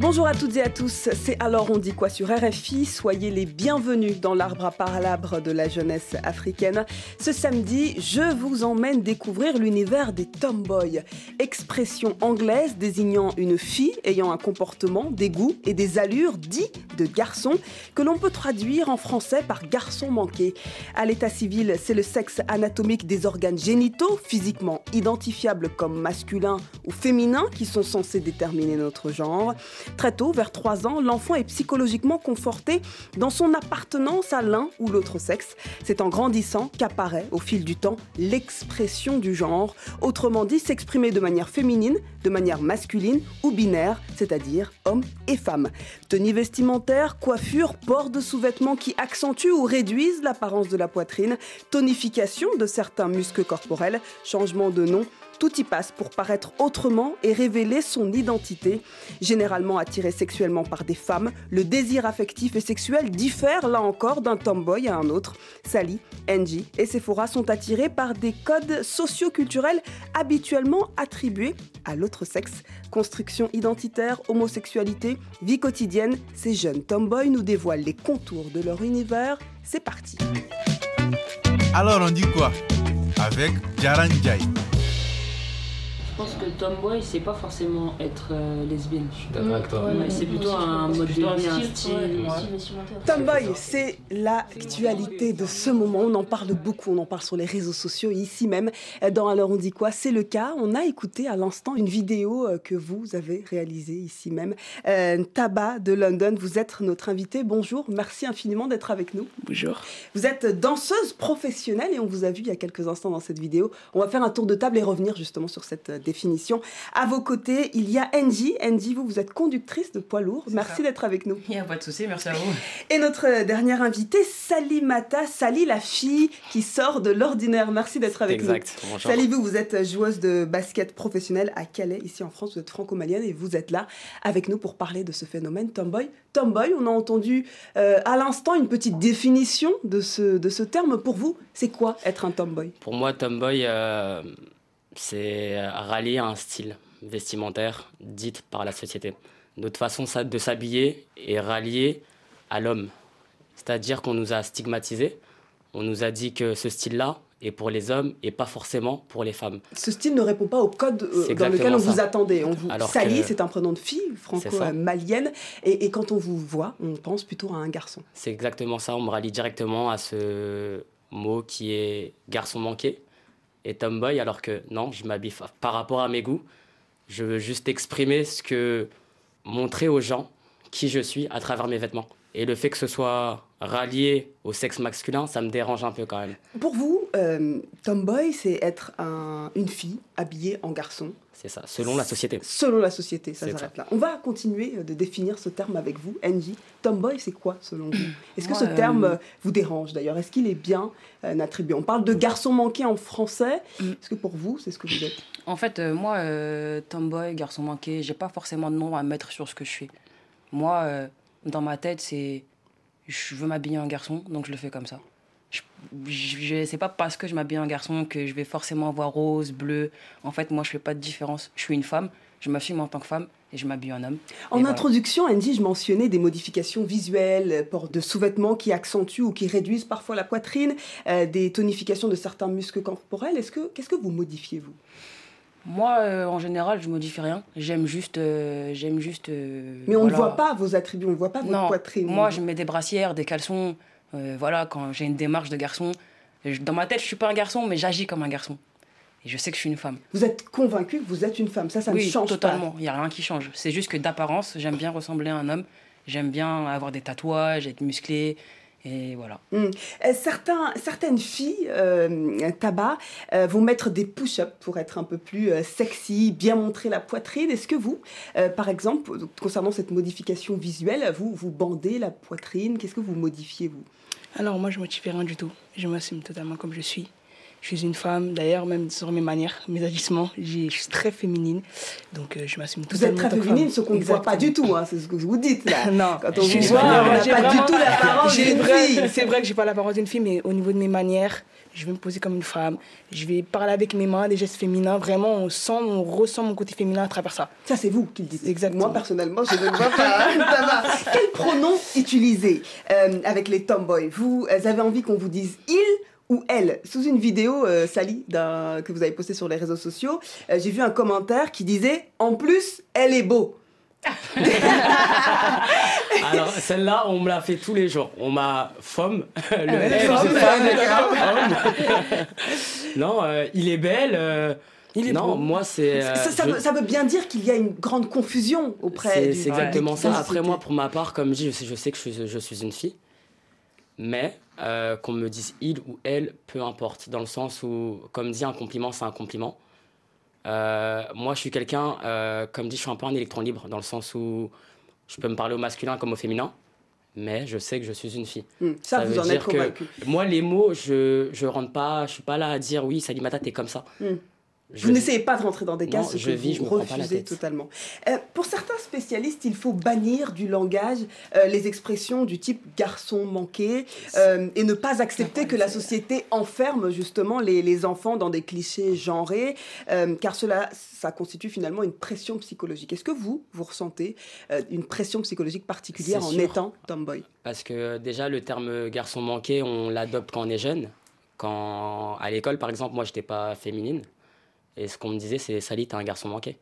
Bonjour à toutes et à tous, c'est Alors on dit quoi sur RFI Soyez les bienvenus dans l'arbre à palabre de la jeunesse africaine. Ce samedi, je vous emmène découvrir l'univers des tomboys, expression anglaise désignant une fille ayant un comportement, des goûts et des allures dits de garçon que l'on peut traduire en français par garçon manqué. À l'état civil, c'est le sexe anatomique des organes génitaux, physiquement identifiables comme masculins ou féminins, qui sont censés déterminer notre genre. Très tôt, vers 3 ans, l'enfant est psychologiquement conforté dans son appartenance à l'un ou l'autre sexe. C'est en grandissant qu'apparaît au fil du temps l'expression du genre, autrement dit s'exprimer de manière féminine, de manière masculine ou binaire, c'est-à-dire homme et femme. Tenue vestimentaire, coiffure, port de sous-vêtements qui accentuent ou réduisent l'apparence de la poitrine, tonification de certains muscles corporels, changement de nom, tout y passe pour paraître autrement et révéler son identité. Généralement attiré sexuellement par des femmes, le désir affectif et sexuel diffère là encore d'un tomboy à un autre. Sally, Angie et Sephora sont attirés par des codes socio-culturels habituellement attribués à l'autre sexe. Construction identitaire, homosexualité, vie quotidienne, ces jeunes tomboys nous dévoilent les contours de leur univers. C'est parti. Alors on dit quoi? Avec Jaran Jai. Je pense que tomboy, c'est pas forcément être euh, lesbienne. Je suis d'accord avec toi. Ouais, c'est plutôt un mode de vie, un style. ouais. Tomboy, c'est l'actualité de ce moment. On en parle beaucoup, on en parle sur les réseaux sociaux, ici même. Dans Alors on dit quoi? C'est le cas. On a écouté à l'instant une vidéo euh, que vous avez réalisée ici même. Euh, Taba de London, vous êtes notre invité. Bonjour, merci infiniment d'être avec nous. Bonjour. Vous êtes danseuse professionnelle et on vous a vu il y a quelques instants dans cette vidéo. On va faire un tour de table et revenir justement sur cette euh, définition. À vos côtés, il y a Angie. Angie, vous, vous êtes conductrice de poids lourd. Merci d'être avec nous. Il n'y a pas de souci, merci à vous. Et notre euh, dernière invitée, Sally Mata. Sally, la fille qui sort de l'ordinaire. Merci d'être avec Exact. nous. Bonjour. Sally, vous, vous êtes joueuse de basket professionnelle à Calais, ici en France. Vous êtes franco-malienne et vous êtes là avec nous pour parler de ce phénomène tomboy. Tomboy, on a entendu euh, à l'instant une petite définition de ce, de ce terme. Pour vous, c'est quoi être un tomboy? Pour moi, tomboy, euh, c'est rallier à un style vestimentaire dit par la société. Notre façon de s'habiller est ralliée à l'homme. C'est-à-dire qu'on nous a stigmatisés, on nous a dit que ce style-là est pour les hommes et pas forcément pour les femmes. Ce style ne répond pas au code euh, dans lequel on ça. vous attendait. On vous... Alors c'est un prénom de fille franco-malienne. Et, et quand on vous voit, on pense plutôt à un garçon. C'est exactement ça, on me rallie directement à ce mot qui est garçon manqué et tomboy, alors que non, je m'habille par rapport à mes goûts. Je veux juste exprimer ce que. montrer aux gens qui je suis à travers mes vêtements. Et le fait que ce soit rallié au sexe masculin, ça me dérange un peu quand même. Pour vous, euh, tomboy, c'est être un- une fille habillée en garçon, C'est ça, selon la société. selon la société. Ça C'est s'arrête là. On va continuer euh, de définir ce terme avec vous, Angie. Tomboy, c'est quoi selon vous? Est-ce que ce euh, terme euh, vous dérange d'ailleurs? Est-ce qu'il est bien euh, attribué? On parle de garçon manqué en français. Mm. Est-ce que pour vous, c'est ce que vous êtes? En fait, euh, moi, euh, tomboy, garçon manqué, j'ai pas forcément de nom à mettre sur ce que je fais. Moi, euh, dans ma tête, c'est. Je veux m'habiller en garçon, donc je le fais comme ça. Je, je, c'est pas parce que je m'habille en garçon que je vais forcément avoir rose, bleu. En fait, moi, je fais pas de différence. Je suis une femme, je m'assume en tant que femme et je m'habille en homme. En voilà. introduction, Andy, je mentionnais des modifications visuelles, euh, port de sous-vêtements qui accentuent ou qui réduisent parfois la poitrine, euh, des tonifications de certains muscles corporels. Est-ce que qu'est-ce que vous modifiez vous? Moi, euh, en général, je modifie rien. J'aime juste. euh, j'aime juste. Mais on ne voilà. voit pas vos attributs, on ne voit pas votre Non, poitrine. moi je mets des brassières, des caleçons. Euh, voilà, quand j'ai une démarche de garçon. Dans ma tête, je suis pas un garçon, mais j'agis comme un garçon. Et je sais que je suis une femme. Vous êtes convaincu que vous êtes une femme. Ça, ça oui, ne change totalement. Il n'y a rien qui change. C'est juste que d'apparence, j'aime bien ressembler à un homme. J'aime bien avoir des tatouages, être musclé. Et voilà. Hmm. Euh, certains, certaines filles, euh, tabac, euh, vont mettre des push-ups pour être un peu plus euh, sexy, bien montrer la poitrine. Est-ce que vous, euh, par exemple, concernant cette modification visuelle, vous, vous bandez la poitrine? Qu'est-ce que vous modifiez, vous? Alors moi je modifie rien du tout. Je m'assume totalement comme je suis. Je suis une femme. D'ailleurs, même sur mes manières, mes agissements, je suis très féminine. Donc, euh, je m'assume Vous êtes très féminine, ce qu'on ne voit pas du tout. Hein, c'est ce que vous dites là. non, quand on vous voit, on n'a pas du tout l'apparence d'une fille. C'est vrai que j'ai pas l'apparence d'une fille, mais au niveau de mes manières, je vais me poser comme une femme, je vais parler avec mes mains, des gestes féminins. Vraiment, on sent, on ressent mon côté féminin à travers ça. Ça, c'est vous qui le dites. Exactement. Moi, personnellement, je ne vois pas. ça va. Quel pronom utiliser euh, avec les tomboys? Vous avez envie qu'on vous dise il ou elle. Sous une vidéo, euh, Sally, que vous avez postée sur les réseaux sociaux, euh, j'ai vu un commentaire qui disait En plus, elle est beau. Alors, celle-là, on me l'a fait tous les jours. On m'a femme, le non, euh, il est belle. Euh, il est non, moi c'est. Euh, ça, ça, veut, bien dire qu'il y a une grande confusion auprès. C'est exactement ça. Après moi, pour ma part, comme je dis, je sais que je suis, je suis une fille, mais qu'on me dise il ou elle, peu importe, dans le sens où, comme dit, un compliment, c'est un compliment. moi, je suis quelqu'un, comme dit, je suis un peu un électron libre, dans le sens où je peux me parler au masculin comme au féminin, mais je sais que je suis une fille. Hmm, ça, vous en êtes convaincu. Moi, les mots, je je rentre pas, je suis pas là à dire oui, Salimata, t'es comme ça. Vous n'essayez pas de rentrer dans des cases je vis, vous je refusez totalement. Euh, pour certains spécialistes, il faut bannir du langage euh, les expressions du type garçon manqué euh, et ne pas accepter que la société enferme justement les, les enfants dans des clichés genrés, car cela, ça constitue finalement une pression psychologique. Est-ce que vous, vous ressentez une pression psychologique particulière en étant tomboy? Parce que déjà, le terme garçon manqué, on l'adopte quand on est jeune. Quand à l'école, par exemple, moi, je n'étais pas féminine. Et ce qu'on me disait, c'est Sally, t'es un garçon manqué.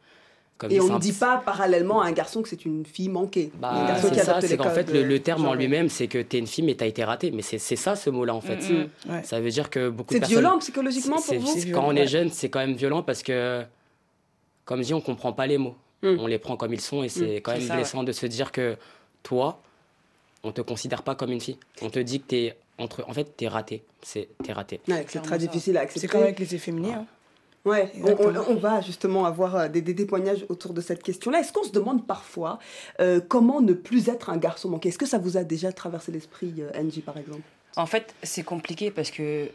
et on ne dit pas parallèlement à un garçon que c'est une fille manquée. Bah, c'est ça, c'est qu'en fait, le, terme en lui-même, c'est que t'es une fille, mais t'as été ratée. Mais c'est ça, ce mot-là, en fait. Mm, mm. Ça veut dire que beaucoup de personnes... C'est violent psychologiquement pour vous Quand on est jeune, c'est quand même violent parce que, comme je dis, on comprend pas les mots. Mm. On les prend comme ils sont et c'est quand même blessant de se dire que toi, on te considère pas comme une fille. On te dit que t'es entre... En fait, t'es raté. C'est t'es raté. c'est très difficile à accepter. C'est comme avec les féminins. Hein. Ouais, on, va justement avoir euh, des, témoignages autour de cette question-là. Est-ce qu'on se demande parfois euh, comment ne plus être un garçon manqué? Est-ce que ça vous a déjà traversé l'esprit, euh, Angie, par exemple? En fait, c'est compliqué parce que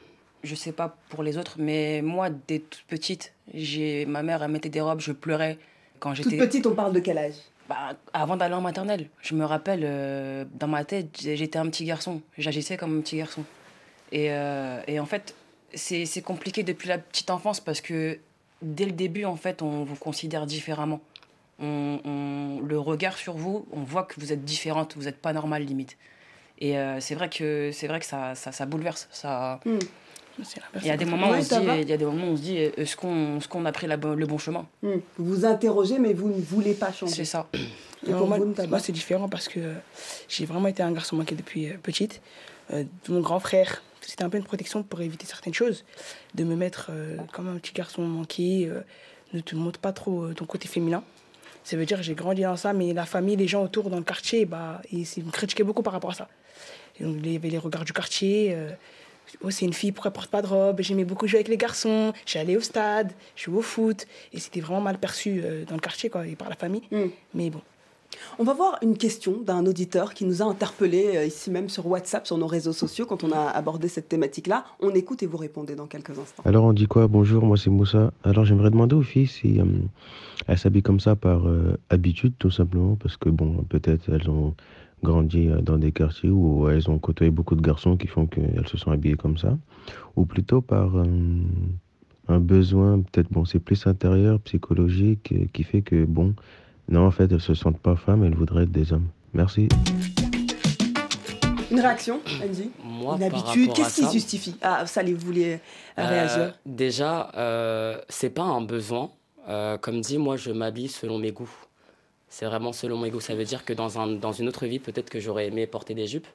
je sais pas pour les autres, mais moi, dès toute petite, j'ai ma mère, elle mettait des robes, je pleurais quand j'étais. Toute petite, on parle de quel âge? Bah, avant d'aller en maternelle, je me rappelle, dans ma tête, j'étais un petit garçon. J'agissais comme un petit garçon. Et, et en fait, c'est compliqué depuis la petite enfance parce que dès le début, en fait, on vous considère différemment. On, le regard sur vous, on voit que vous êtes différente, vous n'êtes pas normale limite. Et euh, c'est vrai que c'est vrai que ça, ça, ça bouleverse. Ça. Hmm. Il y a des moments où on se dit, il y a des moments où on se dit, est-ce qu'on est qu'on a pris la, le bon chemin? Hmm. Vous vous interrogez, mais vous ne voulez pas changer. C'est ça. Et pour moi, moi c'est différent parce que j'ai vraiment été un garçon manqué depuis euh, petite. Euh, mon grand frère, c'était un peu une protection pour éviter certaines choses. De me mettre euh, comme un petit garçon manqué, euh, ne te montre pas trop ton côté féminin. Ça veut dire que j'ai grandi dans ça, mais la famille, les gens autour dans le quartier, bah, ils, me critiquaient beaucoup par rapport à ça. donc, il y avait les regards du quartier. oh, c'est une fille, pourquoi elle porte pas de robe? J'aimais beaucoup jouer avec les garçons. J'allais au stade, je jouais au foot. Et c'était vraiment mal perçu dans le quartier, quoi, et par la famille. Mm. Mais bon, on va voir une question d'un auditeur qui nous a interpellé euh, ici même sur WhatsApp, sur nos réseaux sociaux, quand on a abordé cette thématique-là. On écoute et vous répondez dans quelques instants. Alors on dit quoi? Bonjour, moi c'est Moussa. Alors j'aimerais demander aux filles si euh, elles s'habillent comme ça par euh, habitude, tout simplement, parce que bon, peut-être elles ont grandi dans des quartiers où elles ont côtoyé beaucoup de garçons qui font qu'elles se sont habillées comme ça, ou plutôt par un besoin, peut-être bon, c'est plus intérieur, psychologique, qui fait que bon, non, en fait, elles ne se sentent pas femmes, elles voudraient être des hommes. Merci. Une réaction, Angie Moi, Une habitude Qu'est-ce qui justifie Ah, ça, vous vouliez euh, réagir Déjà, euh, c'est pas un besoin. Euh, comme dit, moi, je m'habille selon mes goûts. C'est vraiment selon mes goûts. Ça veut dire que dans, un, dans une autre vie, peut-être que j'aurais aimé porter des jupes.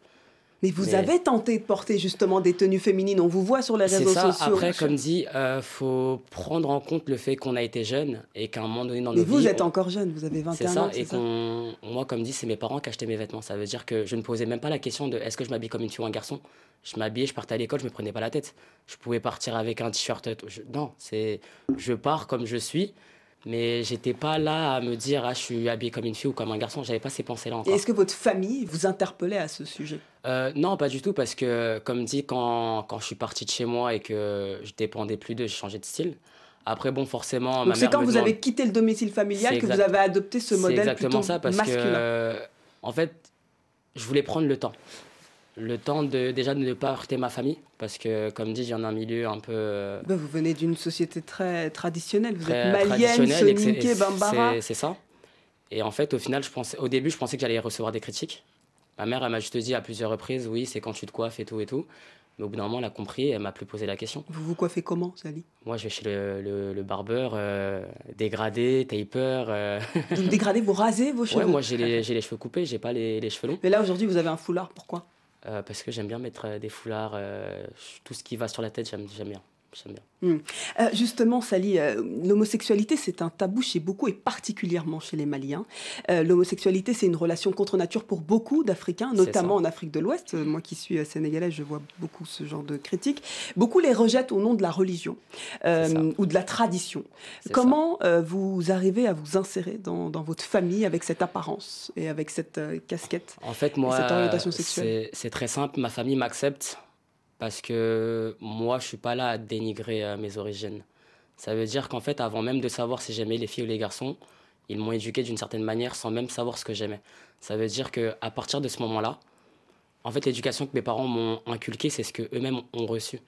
Mais vous avez tenté de porter justement des tenues féminines, on vous voit sur les réseaux ça. sociaux. Après, comme dit, il euh, faut prendre en compte le fait qu'on a été jeune et qu'à un moment donné dans nos Mais vous êtes encore jeune, vous avez 21 ça, ans. Et ça, et moi, comme dit, c'est mes parents qui achetaient mes vêtements. Ça veut dire que je ne posais même pas la question de est-ce que je m'habille comme une fille ou un garçon? Je m'habillais, je partais à l'école, je me prenais pas la tête. Je pouvais partir avec un t-shirt. Non, c'est je pars comme je suis. Mais j'étais pas là à me dire, ah, je suis habillé comme une fille ou comme un garçon. J'avais pas ces pensées-là encore. Est-ce que votre famille vous interpellait à ce sujet? Euh, Non, pas du tout, parce que, comme dit, quand, quand je suis parti de chez moi et que je dépendais plus d'eux, j'ai changé de style. Après, bon, forcément, Donc c'est quand vous avez quitté le domicile familial que vous avez adopté ce modèle exactement ça, parce masculin? que, en fait, je voulais prendre le temps le temps de déjà de ne pas heurter ma famille parce que comme dit j'ai un milieu un peu euh, bah, vous venez d'une société très traditionnelle vous êtes malienne bambara. c'est ça. Et en fait au final je pensais au début je pensais que j'allais recevoir des critiques. Ma mère elle m'a juste dit à plusieurs reprises oui c'est quand tu te coiffes et tout et tout. Mais au bout d'un moment elle a compris et elle m'a plus posé la question. Vous vous coiffez comment Sally? Moi je vais chez le, le, barbeur euh, dégradé taper euh... donc dégradé vous rasez vos cheveux. ouais moi j'ai les, les, cheveux coupés j'ai pas les, les cheveux longs. Mais là aujourd'hui vous avez un foulard pourquoi? Parce que j'aime bien mettre euh, des foulards, euh, tout ce qui va sur la tête, j'aime bien. Hmm. justement, Sally, l'homosexualité, c'est un tabou chez beaucoup et particulièrement chez les Maliens. l'homosexualité, c'est une relation contre nature pour beaucoup d'Africains, notamment en Afrique de l'Ouest. moi qui suis sénégalais, je vois beaucoup ce genre de critiques. Beaucoup les rejettent au nom de la religion ou de la tradition. Comment vous arrivez à vous insérer dans, votre famille avec cette apparence et avec cette casquette En fait, moi, cette orientation sexuelle? C'est très simple. Ma famille m'accepte parce que moi, je suis pas là à dénigrer euh, mes origines. Ça veut dire qu'en fait, avant même de savoir si j'aimais les filles ou les garçons, ils m'ont éduqué d'une certaine manière sans même savoir ce que j'aimais. Ça veut dire que à partir de ce moment-là, en fait, l'éducation que mes parents m'ont inculquée, c'est ce que eux-mêmes ont reçu.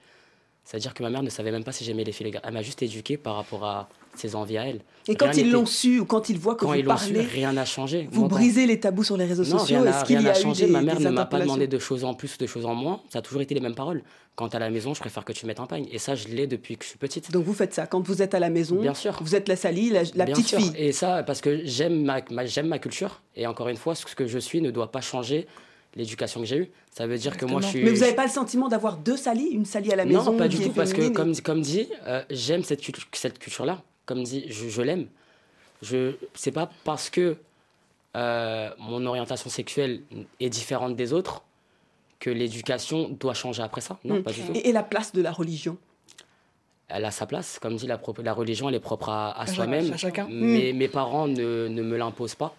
C'est-à-dire que ma mère ne savait même pas si j'aimais les filles les garçons. Elle m'a juste éduqué par rapport à ses envies à elle. Et quand ils l'ont su ou quand ils voient que quand vous ils parlez, su, rien n'a changé. Vous brisez les tabous sur les réseaux sociaux. Est-ce qu'il y a, changé. des, Ma mère ne m'a pas demandé de choses en plus ou de choses en moins. Ça a toujours été les mêmes paroles. Quand à la maison, je préfère que tu mettes un pagne. Et ça, je l'ai depuis que je suis petite. Donc vous faites ça. Quand vous êtes à la maison, Bien sûr. vous êtes la salie, la, petite sûr. fille. Et ça, parce que j'aime ma, j'aime ma culture. Et encore une fois, ce que je suis ne doit pas changer l'éducation que j'ai eue. Ça veut dire que moi, je suis. Mais vous n'avez pas le sentiment d'avoir deux salis, une salie à la maison Non, pas du tout, parce que comme, comme dit, euh, j'aime cette, cette culture-là. Comme dit, je, je l'aime. Je, c'est pas parce que euh, mon orientation sexuelle est différente des autres que l'éducation doit changer après ça. Non, pas du tout. Et, la place de la religion? Elle a sa place. Comme dit, la, la religion, elle est propre à, soi-même. Mais hmm. mes parents ne, ne me l'imposent pas.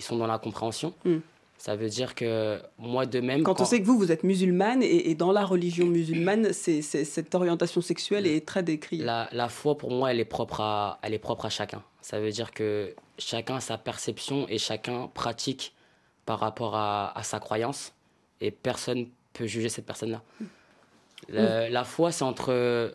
Ils sont dans la compréhension. Hmm. Ça veut dire que moi de même. Quand, on sait que vous, vous êtes musulmane et, dans la religion musulmane, c'est, cette orientation sexuelle est très décrite. La, la, foi, pour moi, elle est, propre à, elle est propre à chacun. Ça veut dire que chacun a sa perception et chacun pratique par rapport à, à sa croyance et personne peut juger cette personne-là. La foi, c'est entre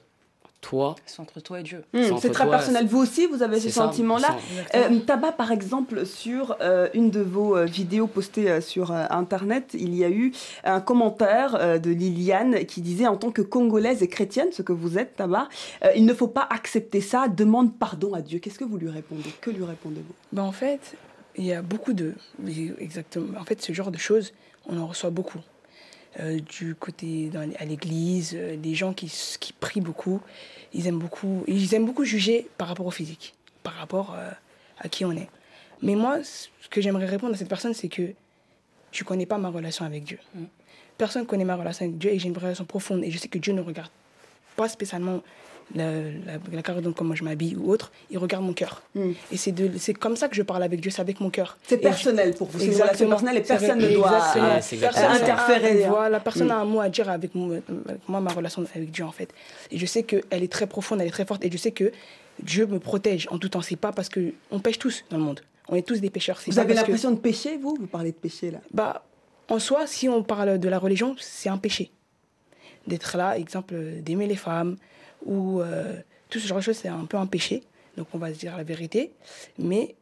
toi. C'est entre toi et Dieu. Hmm, c'est très personnel. Vous aussi, vous avez ces sentiments-là. Euh, Tabac, par exemple, sur euh, une de vos euh, vidéos postées sur Internet, il y a eu un commentaire de Liliane qui disait en tant que congolaise et chrétienne, ce que vous êtes, Tabac, il ne faut pas accepter ça, demande pardon à Dieu. Qu'est-ce que vous lui répondez? Que lui répondez-vous? Ben, En fait, il y a beaucoup de... Exactement. En fait, ce genre de choses, on en reçoit beaucoup. Euh, du côté dans, à l'église, euh, des gens qui, qui, prient beaucoup, ils aiment beaucoup, ils aiment beaucoup juger par rapport au physique, par rapport euh, à qui on est. Mais moi, ce que j'aimerais répondre à cette personne, c'est que tu connais pas ma relation avec Dieu. Mm. Personne ne connaît ma relation avec Dieu et j'ai une relation profonde et je sais que Dieu ne regarde pas spécialement la, la, la comme comment je m'habille ou autre, il regarde mon cœur. Hmm. Et c'est, de, c'est comme ça que je parle avec Dieu, c'est avec mon cœur. C'est personnel pour vous, c'est une relation personnelle et personne ne doit euh, interférer. Hein. Voilà, personne n'a un mot à dire avec moi, ma relation avec Dieu en fait. Et je sais qu'elle est très profonde, elle est très forte et je sais que Dieu me protège en tout temps. C'est pas parce qu'on pêche tous dans le monde. On est tous des pécheurs. Vous avez l'impression de pécher, vous? Vous parlez de péché là bah, En soi, si on parle de la religion, c'est un péché. D'être là, exemple, d'aimer les femmes, ou euh, tout ce genre de choses, c'est un peu un péché. Donc on va se dire la vérité. Mais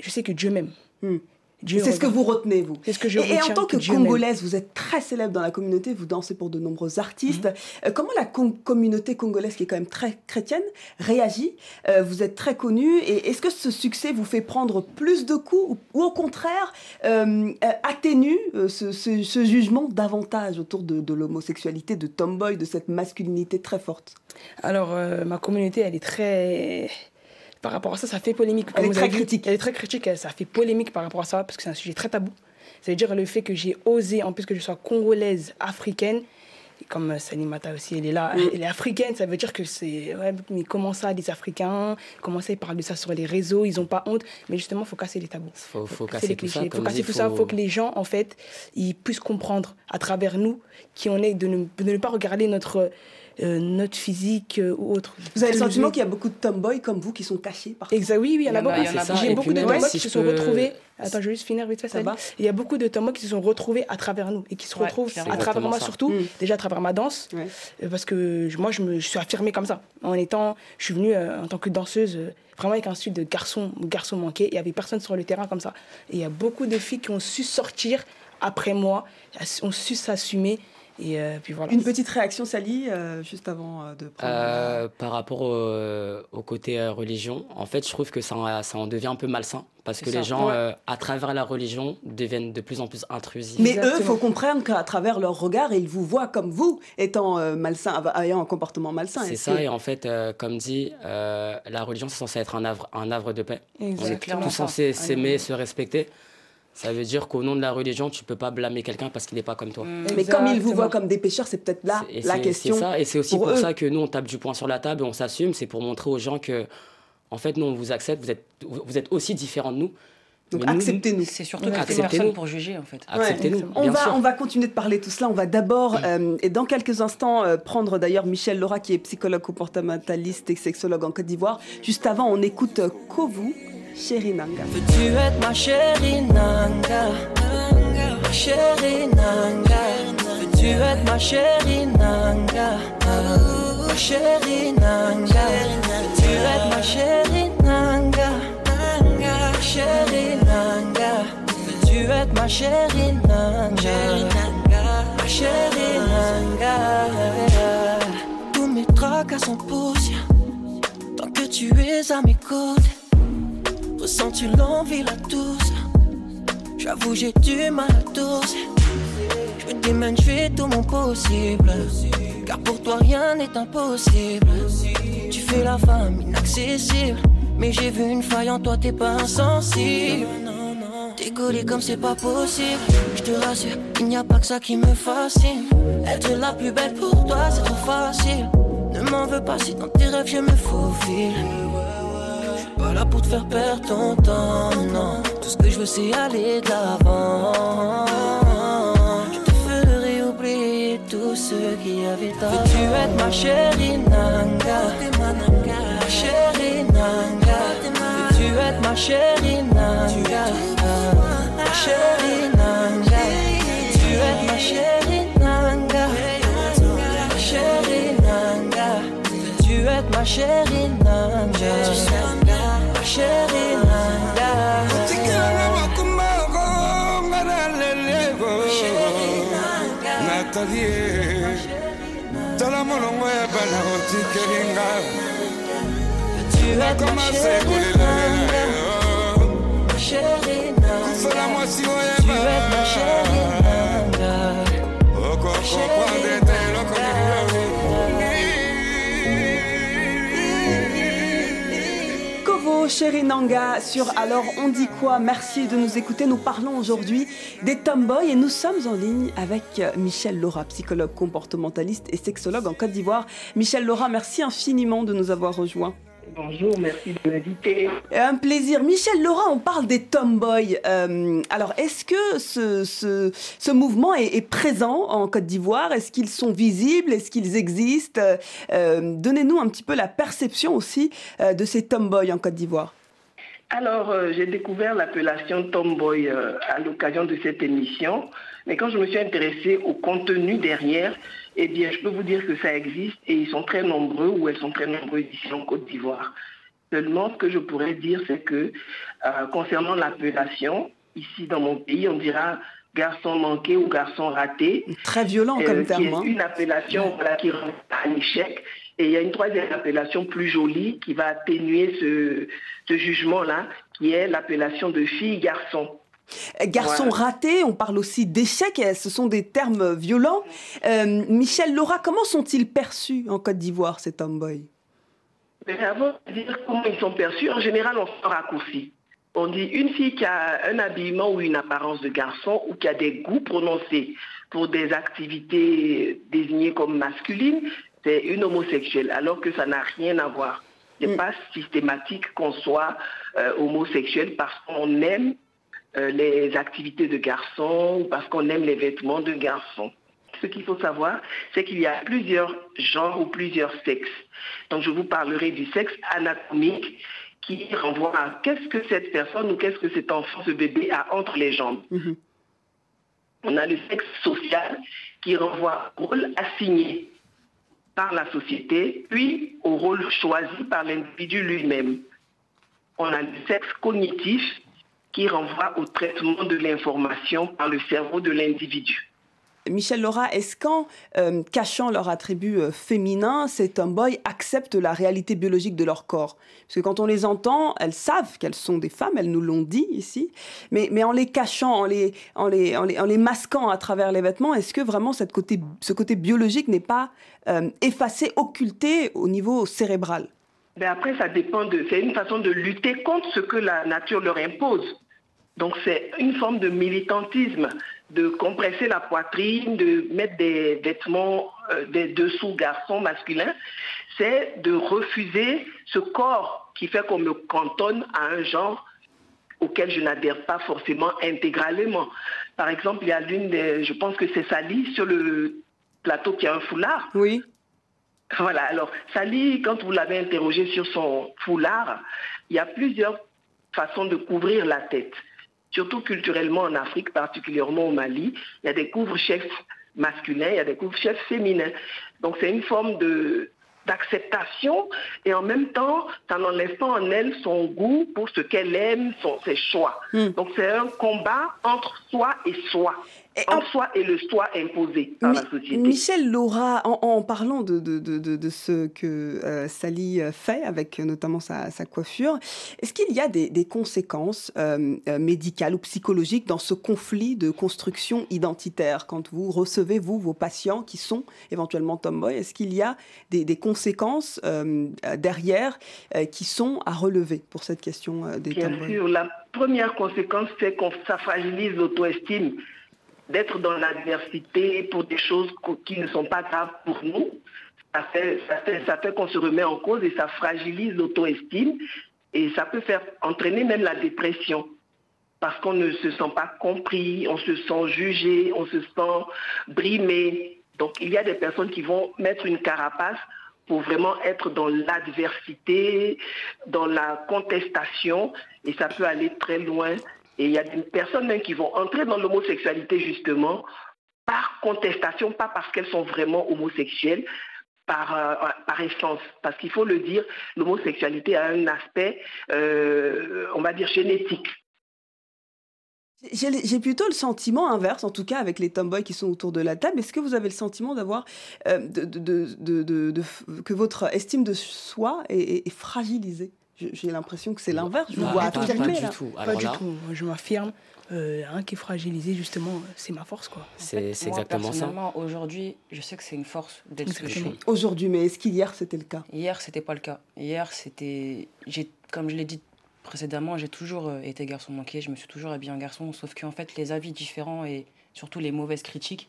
je sais que Dieu m'aime. Hmm. C'est ce que vous retenez, vous. Ce que je Et, en tant que, Congolaise, vous êtes très célèbre dans la communauté, vous dansez pour de nombreux artistes. Mhm. Euh, comment la communauté congolaise, qui est quand même très chrétienne, réagit? Euh, Vous êtes très connu. Et est-ce que ce succès vous fait prendre plus de coups ou, au contraire euh, atténue ce, jugement davantage autour de, de l'homosexualité, de tomboy, de cette masculinité très forte? Alors, ma communauté, elle est très par rapport à ça, ça fait polémique. Elle est très critique. Elle est très critique, ça fait polémique par rapport à ça, parce que c'est un sujet très tabou. Ça veut dire le fait que j'ai osé, en plus que je sois congolaise, africaine, comme Salimata aussi, elle est là, Mm. elle est africaine, ça veut dire que c'est. Ouais, mais comment ça, les Africains Comment ça, ils parlent de ça sur les réseaux, ils n'ont pas honte. Mais justement, il faut casser les tabous. Faut, faut casser casser les clichés. Il faut casser tout ça. Il faut que les gens, en fait, ils puissent comprendre à travers nous qui on est, de ne, de ne pas regarder notre, euh, notre physique euh, ou autre. Vous avez le sentiment qu'il y a beaucoup de tomboys comme vous qui sont cachés partout Exact, oui, oui, il y en a beaucoup. J'ai beaucoup de tomboys si qui se sont peux- retrouvés. Attends, je vais juste finir vite fait Ça ça. va Il y a beaucoup de tomboys qui se sont retrouvés à travers nous et qui se Ouais, retrouvent à travers moi ça. surtout, Mm. déjà à travers ma danse, Ouais. euh, parce que je- moi je me je suis affirmée comme ça. En étant, je suis venue euh, en tant que danseuse, euh, vraiment avec un style de garçon, garçon manqué. Il y avait personne sur le terrain comme ça. Et il y a beaucoup de filles qui ont su sortir après moi, ont su s'assumer. Et euh, puis voilà. Une petite réaction, Sally, euh, juste avant euh, de prendre. Euh, par rapport au, au côté religion, en fait, je trouve que ça, en- ça en devient un peu malsain parce que ça. les gens, Ouais. euh, à travers la religion, deviennent de plus en plus intrusifs. Mais eux, il Exactement. faut comprendre qu'à travers leur regard, ils vous voient comme vous, étant euh, malsain, ayant un comportement malsain. C'est ça, que- et en fait, euh, comme dit, euh, la religion, c'est censé être un havre, un havre de paix. On est Exactement. tous censés s'aimer, se respecter. Ça veut dire qu'au nom de la religion, tu peux pas blâmer quelqu'un parce qu'il n'est pas comme toi. Mm. Mais comme ils vous voient comme des pêcheurs, c'est peut-être là et la question. C'est ça, et c'est aussi pour ça que nous, on tape du poing sur la table et on s'assume. C'est pour montrer aux gens que, en fait, nous, on vous accepte, vous êtes, vous êtes aussi différents de nous. Donc acceptez-nous. C'est surtout que personne pour juger en fait. Acceptez-nous, On va, sûr. on va continuer de parler tout cela. On va d'abord, euh, et dans quelques instants, euh, prendre d'ailleurs Michel Laura, qui est psychologue comportementaliste et sexologue en Côte d'Ivoire. Juste avant, on écoute euh, Kovu, Chéri Nanga. Veux-tu être ma chérie Nanga? Ma chérie Nanga. Veux-tu être ma chérie Nanga? Ma chérie Nanga. Veux-tu être ma chérie Nanga? Ma chérie Nanga. Veux-tu être ma chérie Nanga? Ma chérie Nanga. Tous mes tracas sont poussière Tant que tu es à mes côtés Ressens-tu l'envie, la douce? J'avoue, j'ai du mal à doser. Je démène, je fais tout mon possible. Car pour toi, rien n'est impossible. Tu fais la femme inaccessible. Mais j'ai vu une faille en toi, t'es pas insensible. T'es collé comme c'est pas possible. Je te rassure, il n'y a pas que ça qui me fascine. Être la plus belle pour toi, c'est trop facile. Ne m'en veux pas si dans tes rêves je me faufile. Là pour te faire perdre ton temps, non. Tout ce que je veux, c'est aller de l'avant. Je te ferai oublier tout ce qui avait tort. Veux-tu être ma chérie Nanga? Ma chérie Nanga. Veux-tu être ma chérie Nanga? Ma chérie Nanga. Veux-tu être ma chérie Nanga? Ma chérie Nanga. Veux-tu être ma chérie Nanga? Ma chérie Nanga. Chérie Nanga. Nathalie, tala molongo ya bana otikelinga Tu es ma nakomasa chérie ekolela Nanga. Ma chérie Nanga. kufela mwasi Tu es ma chérie oyeba Nanga. okokomprendre te Nanga, sur Alors on dit quoi Merci de nous écouter. Nous parlons aujourd'hui des tomboys et nous sommes en ligne avec euh, Michel Laura, psychologue comportementaliste et sexologue en Côte d'Ivoire. Michel Laura, merci infiniment de nous avoir rejoints. Bonjour, merci de m'inviter. Un plaisir. Michel Laura, on parle des tomboys. Euh, alors, est-ce que ce, ce, ce mouvement est, est présent en Côte d'Ivoire? Est-ce qu'ils sont visibles? Est-ce qu'ils existent? Euh, Donnez-nous un petit peu la perception aussi euh, de ces tomboys en Côte d'Ivoire. Alors, euh, j'ai découvert l'appellation Tomboy euh, à l'occasion de cette émission, mais quand je me suis intéressée au contenu derrière, eh bien, je peux vous dire que ça existe et ils sont très nombreux ou elles sont très nombreuses ici en Côte d'Ivoire. Seulement, ce que je pourrais dire, c'est que euh, concernant l'appellation, ici dans mon pays, on dira garçon manqué ou garçon raté. Très violent euh, comme qui terme. est hein. une appellation voilà, qui rend un échec. Et il y a une troisième appellation plus jolie qui va atténuer ce, ce jugement-là, qui est l'appellation de fille-garçon. Garçon Voilà. raté, on parle aussi d'échec, et ce sont des termes violents. Euh, Michel Laura, comment sont-ils perçus en Côte d'Ivoire, ces tomboys? Mais avant de dire comment ils sont perçus, en général, on un raccourci. On dit une fille qui a un habillement ou une apparence de garçon ou qui a des goûts prononcés pour des activités désignées comme masculines, c'est une homosexuelle, alors que ça n'a rien à voir. Ce n'est pas systématique qu'on soit euh, homosexuel parce qu'on aime euh, les activités de garçons ou parce qu'on aime les vêtements de garçons. Ce qu'il faut savoir, c'est qu'il y a plusieurs genres ou plusieurs sexes. Donc je vous parlerai du sexe anatomique qui renvoie à qu'est-ce que cette personne ou qu'est-ce que cet enfant, ce bébé a entre les jambes. On a le sexe social qui renvoie au rôle assigné par la société, puis au rôle choisi par l'individu lui-même. On a le sexe cognitif qui renvoie au traitement de l'information par le cerveau de l'individu. Michel Laura, est-ce qu'en euh, cachant leur attribut euh, féminin, ces tomboys acceptent la réalité biologique de leur corps? Parce que quand on les entend, elles savent qu'elles sont des femmes, elles nous l'ont dit ici, mais, en les cachant, en les, masquant à travers les vêtements, est-ce que vraiment ce côté biologique n'est pas euh, effacé, occulté au niveau cérébral? Mais après, ça dépend de. C'est une façon de lutter contre ce que la nature leur impose. Donc c'est une forme de militantisme, de compresser la poitrine, de mettre des vêtements euh, des dessous garçons masculins. C'est de refuser ce corps qui fait qu'on me cantonne à un genre auquel je n'adhère pas forcément intégralement. Par exemple, il y a l'une des, je pense que c'est Sally sur le plateau qui a un foulard. Oui. Voilà, alors Sally, quand vous l'avez interrogée sur son foulard, il y a plusieurs façons de couvrir la tête surtout culturellement en Afrique, particulièrement au Mali, il y a des couvre-chefs masculins, il y a des couvre-chefs féminins. Donc c'est une forme de d'acceptation et en même temps, ça n'enlève pas en elle son goût pour ce qu'elle aime, son, ses choix. Donc c'est un combat entre soi et soi. En soi et le soi imposé par la société. Michel Laura, en, en parlant de, de, de, de, ce que euh, Sally fait, avec notamment sa, sa coiffure, est-ce qu'il y a des, des conséquences euh, médicales ou psychologiques dans ce conflit de construction identitaire? Quand vous recevez, vous, vos patients qui sont éventuellement tomboy, est-ce qu'il y a des, des conséquences euh, derrière qui sont à relever pour cette question des Bien tomboys? sûr, la première conséquence, c'est qu'on ça fragilise l'auto-estime d'être dans l'adversité pour des choses qui ne sont pas graves pour nous. Ça fait, ça qu'on se remet en cause et ça fragilise l'auto-estime et ça peut faire entraîner même la dépression parce qu'on ne se sent pas compris, on se sent jugé, on se sent brimé. Donc il y a des personnes qui vont mettre une carapace pour vraiment être dans l'adversité, dans la contestation, et ça peut aller très loin. Et il y a des personnes même qui vont entrer dans l'homosexualité justement par contestation, pas parce qu'elles sont vraiment homosexuelles, par, euh, par essence. Parce qu'il faut le dire, l'homosexualité a un aspect, euh, on va dire, génétique. J'ai plutôt le sentiment inverse, en tout cas avec les tomboys qui sont autour de la table. Est-ce que vous avez le sentiment d'avoir euh, que votre estime de soi est fragilisée? J'ai l'impression que c'est l'inverse. Je Bah, vois pas- du tout. Pas du tout. Je m'affirme. Euh, un qui est fragilisé, justement, c'est ma force, quoi. c'est c'est Moi, exactement ça. personnellement, aujourd'hui, je sais que c'est une force d'être ce que je suis. Aujourd'hui, mais est-ce qu'hier c'était le cas? Hier, c'était pas le cas. Hier, c'était. j'ai- Comme je l'ai dit précédemment, j'ai toujours euh, été garçon manqué, je me suis toujours habillé en garçon, sauf qu'en fait, les avis différents et surtout les mauvaises critiques,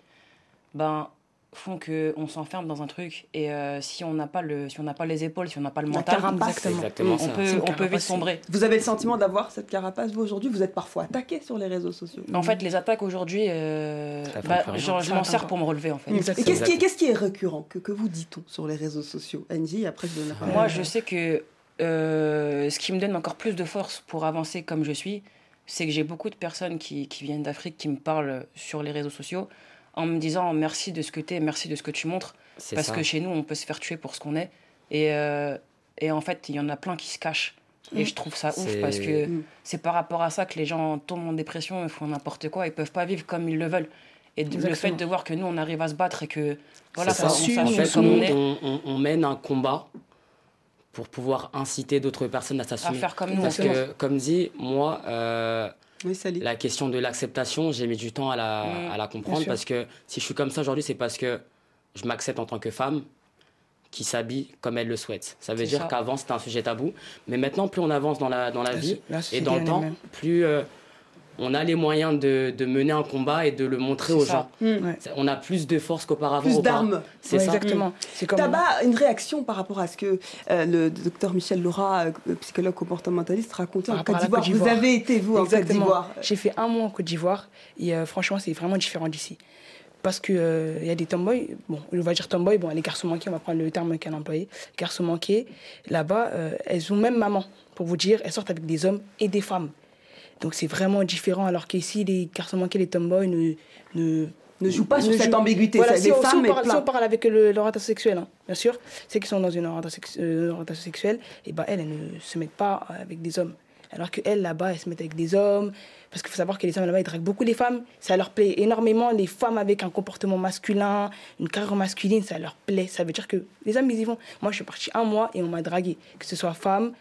ben font que on s'enferme dans un truc et euh, si on n'a pas le si on n'a pas les épaules si on n'a pas le La mental carapace. Exactement. Exactement on ça. peut on peut vite sombrer Vous avez le sentiment d'avoir cette carapace, vous, aujourd'hui Vous êtes parfois attaqué sur les réseaux sociaux. en fait les attaques aujourd'hui euh, bah, genre, je m'en sers pour me relever en fait Et qu'est-ce qui, est- qu'est-ce qui est récurrent Que, que vous dit-on sur les réseaux sociaux Angie, après je donne la parole. Moi, je sais que euh, ce qui me donne encore plus de force pour avancer comme je suis, c'est que j'ai beaucoup de personnes qui, qui viennent d'Afrique qui me parlent sur les réseaux sociaux en me disant merci de ce que tu es, merci de ce que tu montres. C'est Parce ça. que chez nous, on peut se faire tuer pour ce qu'on est. Et, euh, et en fait, il y en a plein qui se cachent. Et je trouve ça ouf C'est- parce que Mm. c'est par rapport à ça que les gens tombent en dépression, ils font n'importe quoi, ils peuvent pas vivre comme ils le veulent. Et de- le fait de voir que nous, on arrive à se battre et que voilà, ça. En fait, comme on est, on, on- on mène un combat pour pouvoir inciter d'autres personnes à à s'assumer. faire comme nous. Parce que, comme dit, moi, euh, Oui, la question de l'acceptation, j'ai mis du temps à la, Mm, à la comprendre parce que si je suis comme ça aujourd'hui, c'est parce que je m'accepte en tant que femme, qui s'habille comme elle le souhaite. Ça veut dire qu'avant c'était un sujet tabou, mais maintenant plus on avance dans la, dans la La vie et dans le temps, plus euh, on a les moyens de, de mener un combat et de le montrer aux ça. gens. Mm. Ça- On a plus de force qu'auparavant. Plus d'armes. C'est Ouais, ça. Exactement. C'est comme. Tabac, une réaction par rapport à ce que euh, le docteur Michel Laura, euh, psychologue comportementaliste, racontait Par en Côte d'Ivoire. Vous avez été, vous, en Côte d'Ivoire. J'ai fait un mois en Côte d'Ivoire et euh, franchement, c'est vraiment différent d'ici. Parce qu'il il y a des tomboys, bon, on va dire tomboy, bon, les garçons manqués, on va prendre le terme qu'elle a employé. Garçons manqués, là-bas, euh, elles ont même maman, pour vous dire, elles sortent avec des hommes et des femmes. Donc c'est vraiment différent, alors qu'ici, les garçons manqués, les tomboys ne. ne Ne joue pas sur cette jouent- ambiguïté. Voilà, si, des on, si parle, si on parle avec l'orientation sexuelle, hein, bien sûr, ceux qui sont dans une orientation, euh, orientation sexuelle, et ben, elles, elles ne se mettent pas avec des hommes. Alors qu'elles, là-bas, elles se mettent avec des hommes. Parce qu'il faut savoir que les hommes là-bas, ils draguent beaucoup les femmes. Ça leur plaît énormément. Les femmes avec un comportement masculin, une carrière masculine, ça leur plaît. Ça veut dire que les hommes, ils y vont. Moi, je suis partie un mois et on m'a dragué, que ce soit femme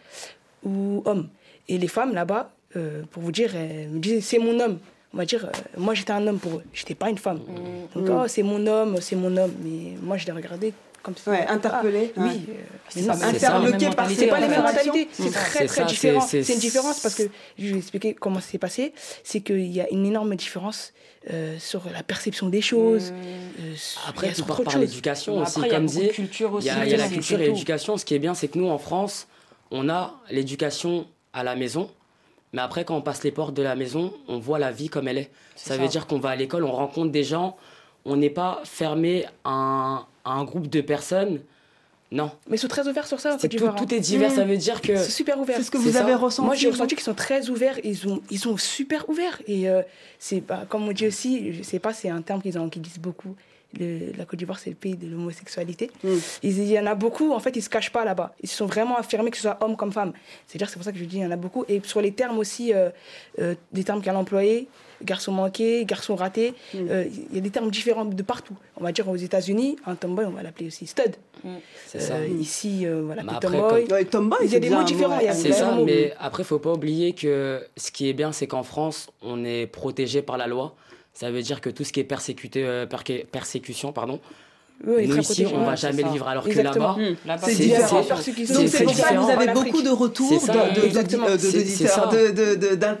ou homme. Et les femmes là-bas, euh, pour vous dire, me disaient, c'est mon homme. On va dire, euh, moi j'étais un homme pour eux, j'étais pas une femme. Donc, Mm. oh, c'est mon homme, c'est mon homme. Mais moi, je les regardais comme ça. Ouais, interpellé, Ah, ouais. oui. euh, C'est non, c'est c'est Interloqué même par mentalité, ces c'est pas les mêmes mentalités, c'est C'est très ça, très c'est- différent. c'est- C'est une différence parce que je vais vous expliquer comment ça s'est passé. C'est qu'il y a une énorme différence euh, sur la perception des choses. euh, sur- Après, tout sur part par l'éducation aussi, après, il y a comme dit. Il aussi. y a, il y a la c'est- culture c'est et l'éducation. Ce qui est bien, c'est que nous, en France, on a l'éducation à la maison. Mais après, quand on passe les portes de la maison, on voit la vie comme elle est. Ça, ça. veut dire qu'on va à l'école, on rencontre des gens. On n'est pas fermé à un, à un groupe de personnes. Non. Mais ils sont très ouverts sur ça en C'est Côte tout, hein. tout est divers. Mm. Ça veut dire que. C'est super ouvert. C'est ce que vous ça. avez ressenti. Moi, j'ai ressenti qu'ils sont très ouverts. Ils sont, ils sont super ouverts. Et euh, c'est bah, comme on dit aussi, je sais pas, c'est un terme qu'ils ont, qu'ils disent beaucoup. Le- la Côte d'Ivoire, c'est le pays de l'homosexualité. Mm. Il y en a beaucoup, en fait, ils se cachent pas là-bas. Ils se sont vraiment affirmés, que ce soit homme comme femme. C'est-à-dire, c'est pour ça que je dis, il y en a beaucoup. Et sur les termes aussi, euh, euh, des termes qu'elle a employés, garçon manqué, garçon raté, Mm. euh, il y a des termes différents de partout. On va dire aux États-Unis, un tomboy, on va l'appeler aussi stud. C'est ça. Euh, Ici, euh, après, tomboy. Ouais, tomboy, Il y a des mots différents, a C'est Ouais, ça, mais après, faut pas oublier que ce qui est bien, c'est qu'en France, on est protégé par la loi. Ça veut dire que tout ce qui est persécuté, euh, perqué- persécution, pardon, Oui, nous ici, on va Ouais, jamais le vivre. Alors que Exactement. là-bas. Là-bas, C'est c'est différent. Donc C'est- pour ça que vous avez beaucoup de retours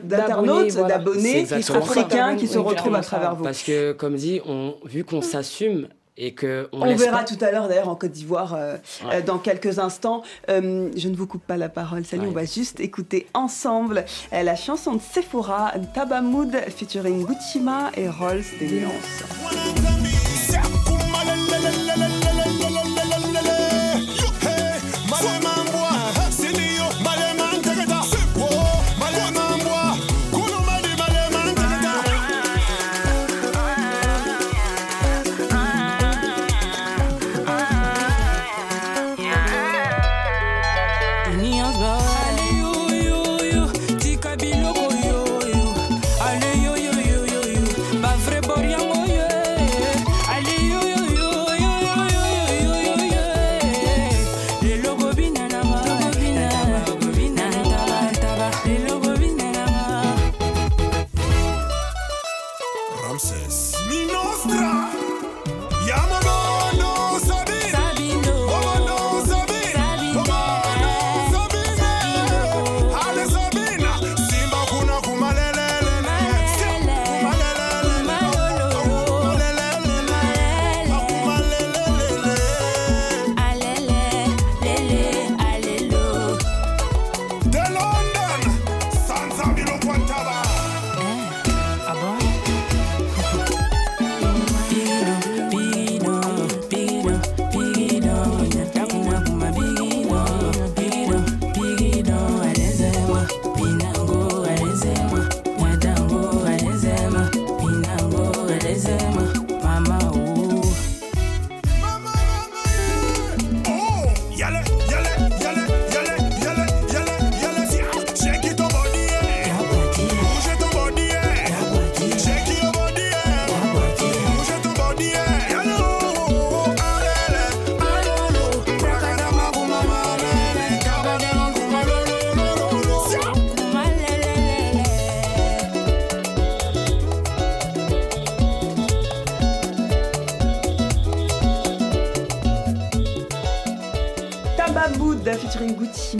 d'internautes, d'abonnés africains qui se retrouvent à travers vous. parce que, comme dit, vu qu'on s'assume et On laisse verra pas- tout à l'heure d'ailleurs en Côte d'Ivoire euh, Ouais. euh, dans quelques instants. Euh, je ne vous coupe pas la parole, Ouais. on va juste écouter ensemble euh, la chanson de Sephora, Tabamoud featuring Gucci et Rolls des nuances.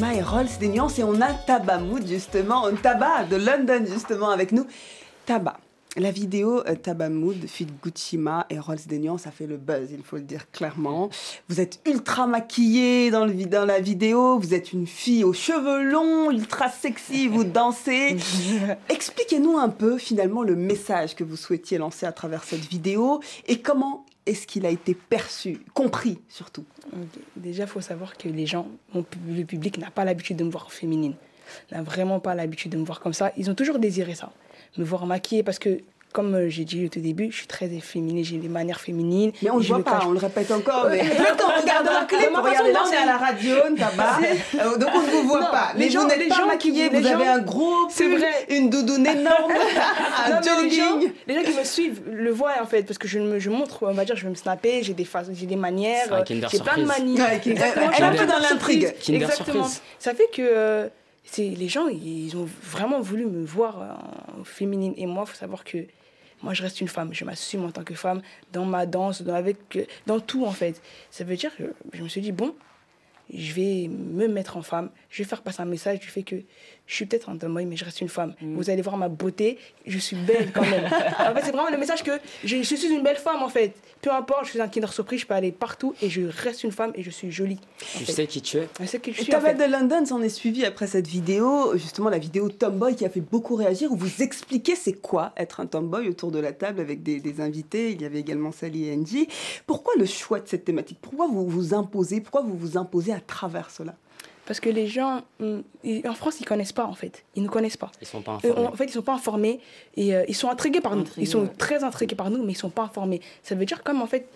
Et Rolls des nuances et on a Tabamoud justement, un tabac de London justement avec nous. Tabac. La vidéo euh, Tabamoud fit Gucci Ma et Rolls des nuances ça fait le buzz, il faut le dire clairement. Vous êtes ultra maquillée dans, le, dans la vidéo, vous êtes une fille aux cheveux longs, ultra sexy, vous dansez. Expliquez-nous un peu finalement le message que vous souhaitiez lancer à travers cette vidéo et comment est-ce qu'il a été perçu, compris surtout Déjà, il faut savoir que les gens, le public n'a pas l'habitude de me voir féminine. N'a vraiment pas l'habitude de me voir comme ça. Ils ont toujours désiré ça, me voir maquillée parce que comme euh, j'ai dit au tout début, je suis très féminine, j'ai des manières féminines. Mais on ne voit pas, on le répète encore. Mais... Quand on regarde clip, regardez là, on est à la radio, tabac, euh, donc on ne vous voit pas. Mais vous n'êtes pas maquillée, vous avez un gros pull, vrai. une doudoune énorme, un jogging. Les gens, qui me suivent le voient en fait, parce que je, me, je montre, on va dire, je vais me snapper, j'ai des, j'ai des manières, j'ai plein de manières. Ouais, Elle est un peu dans l'intrigue. Exactement. Ça fait que... Euh, les gens, ils ont vraiment voulu me voir féminine. Et moi, il faut savoir que moi, je reste une femme. Je m'assume en tant que femme dans ma danse, dans, avec, dans tout, en fait. Ça veut dire que je me suis dit, bon, je vais me mettre en femme. Je vais faire passer un message du fait que je suis peut-être un tomboy, mais je reste une femme. Mm. Vous allez voir ma beauté, je suis belle quand même. en fait, c'est vraiment le message que je, je, suis une belle femme, en fait. Peu importe, je suis un Kinder Surprise, je peux aller partout et je reste une femme et je suis jolie. Tu sais qui tu es. Je sais qui je suis. Et de London s'en est suivi après cette vidéo, justement la vidéo Tomboy qui a fait beaucoup réagir, où vous expliquez c'est quoi être un tomboy autour de la table avec des, des invités. Il y avait également Sally et Angie. Pourquoi le choix de cette thématique? Pourquoi vous vous imposez? Pourquoi vous vous imposez à travers cela? Parce que les gens, hum, en France, ils connaissent pas, en fait. Ils ne connaissent pas. Ils sont pas euh, informés. En fait, ils sont pas informés. Et euh, ils sont intrigués par nous. Ils sont très intrigués par nous, mais ils sont pas informés. Ça veut dire comme, en fait,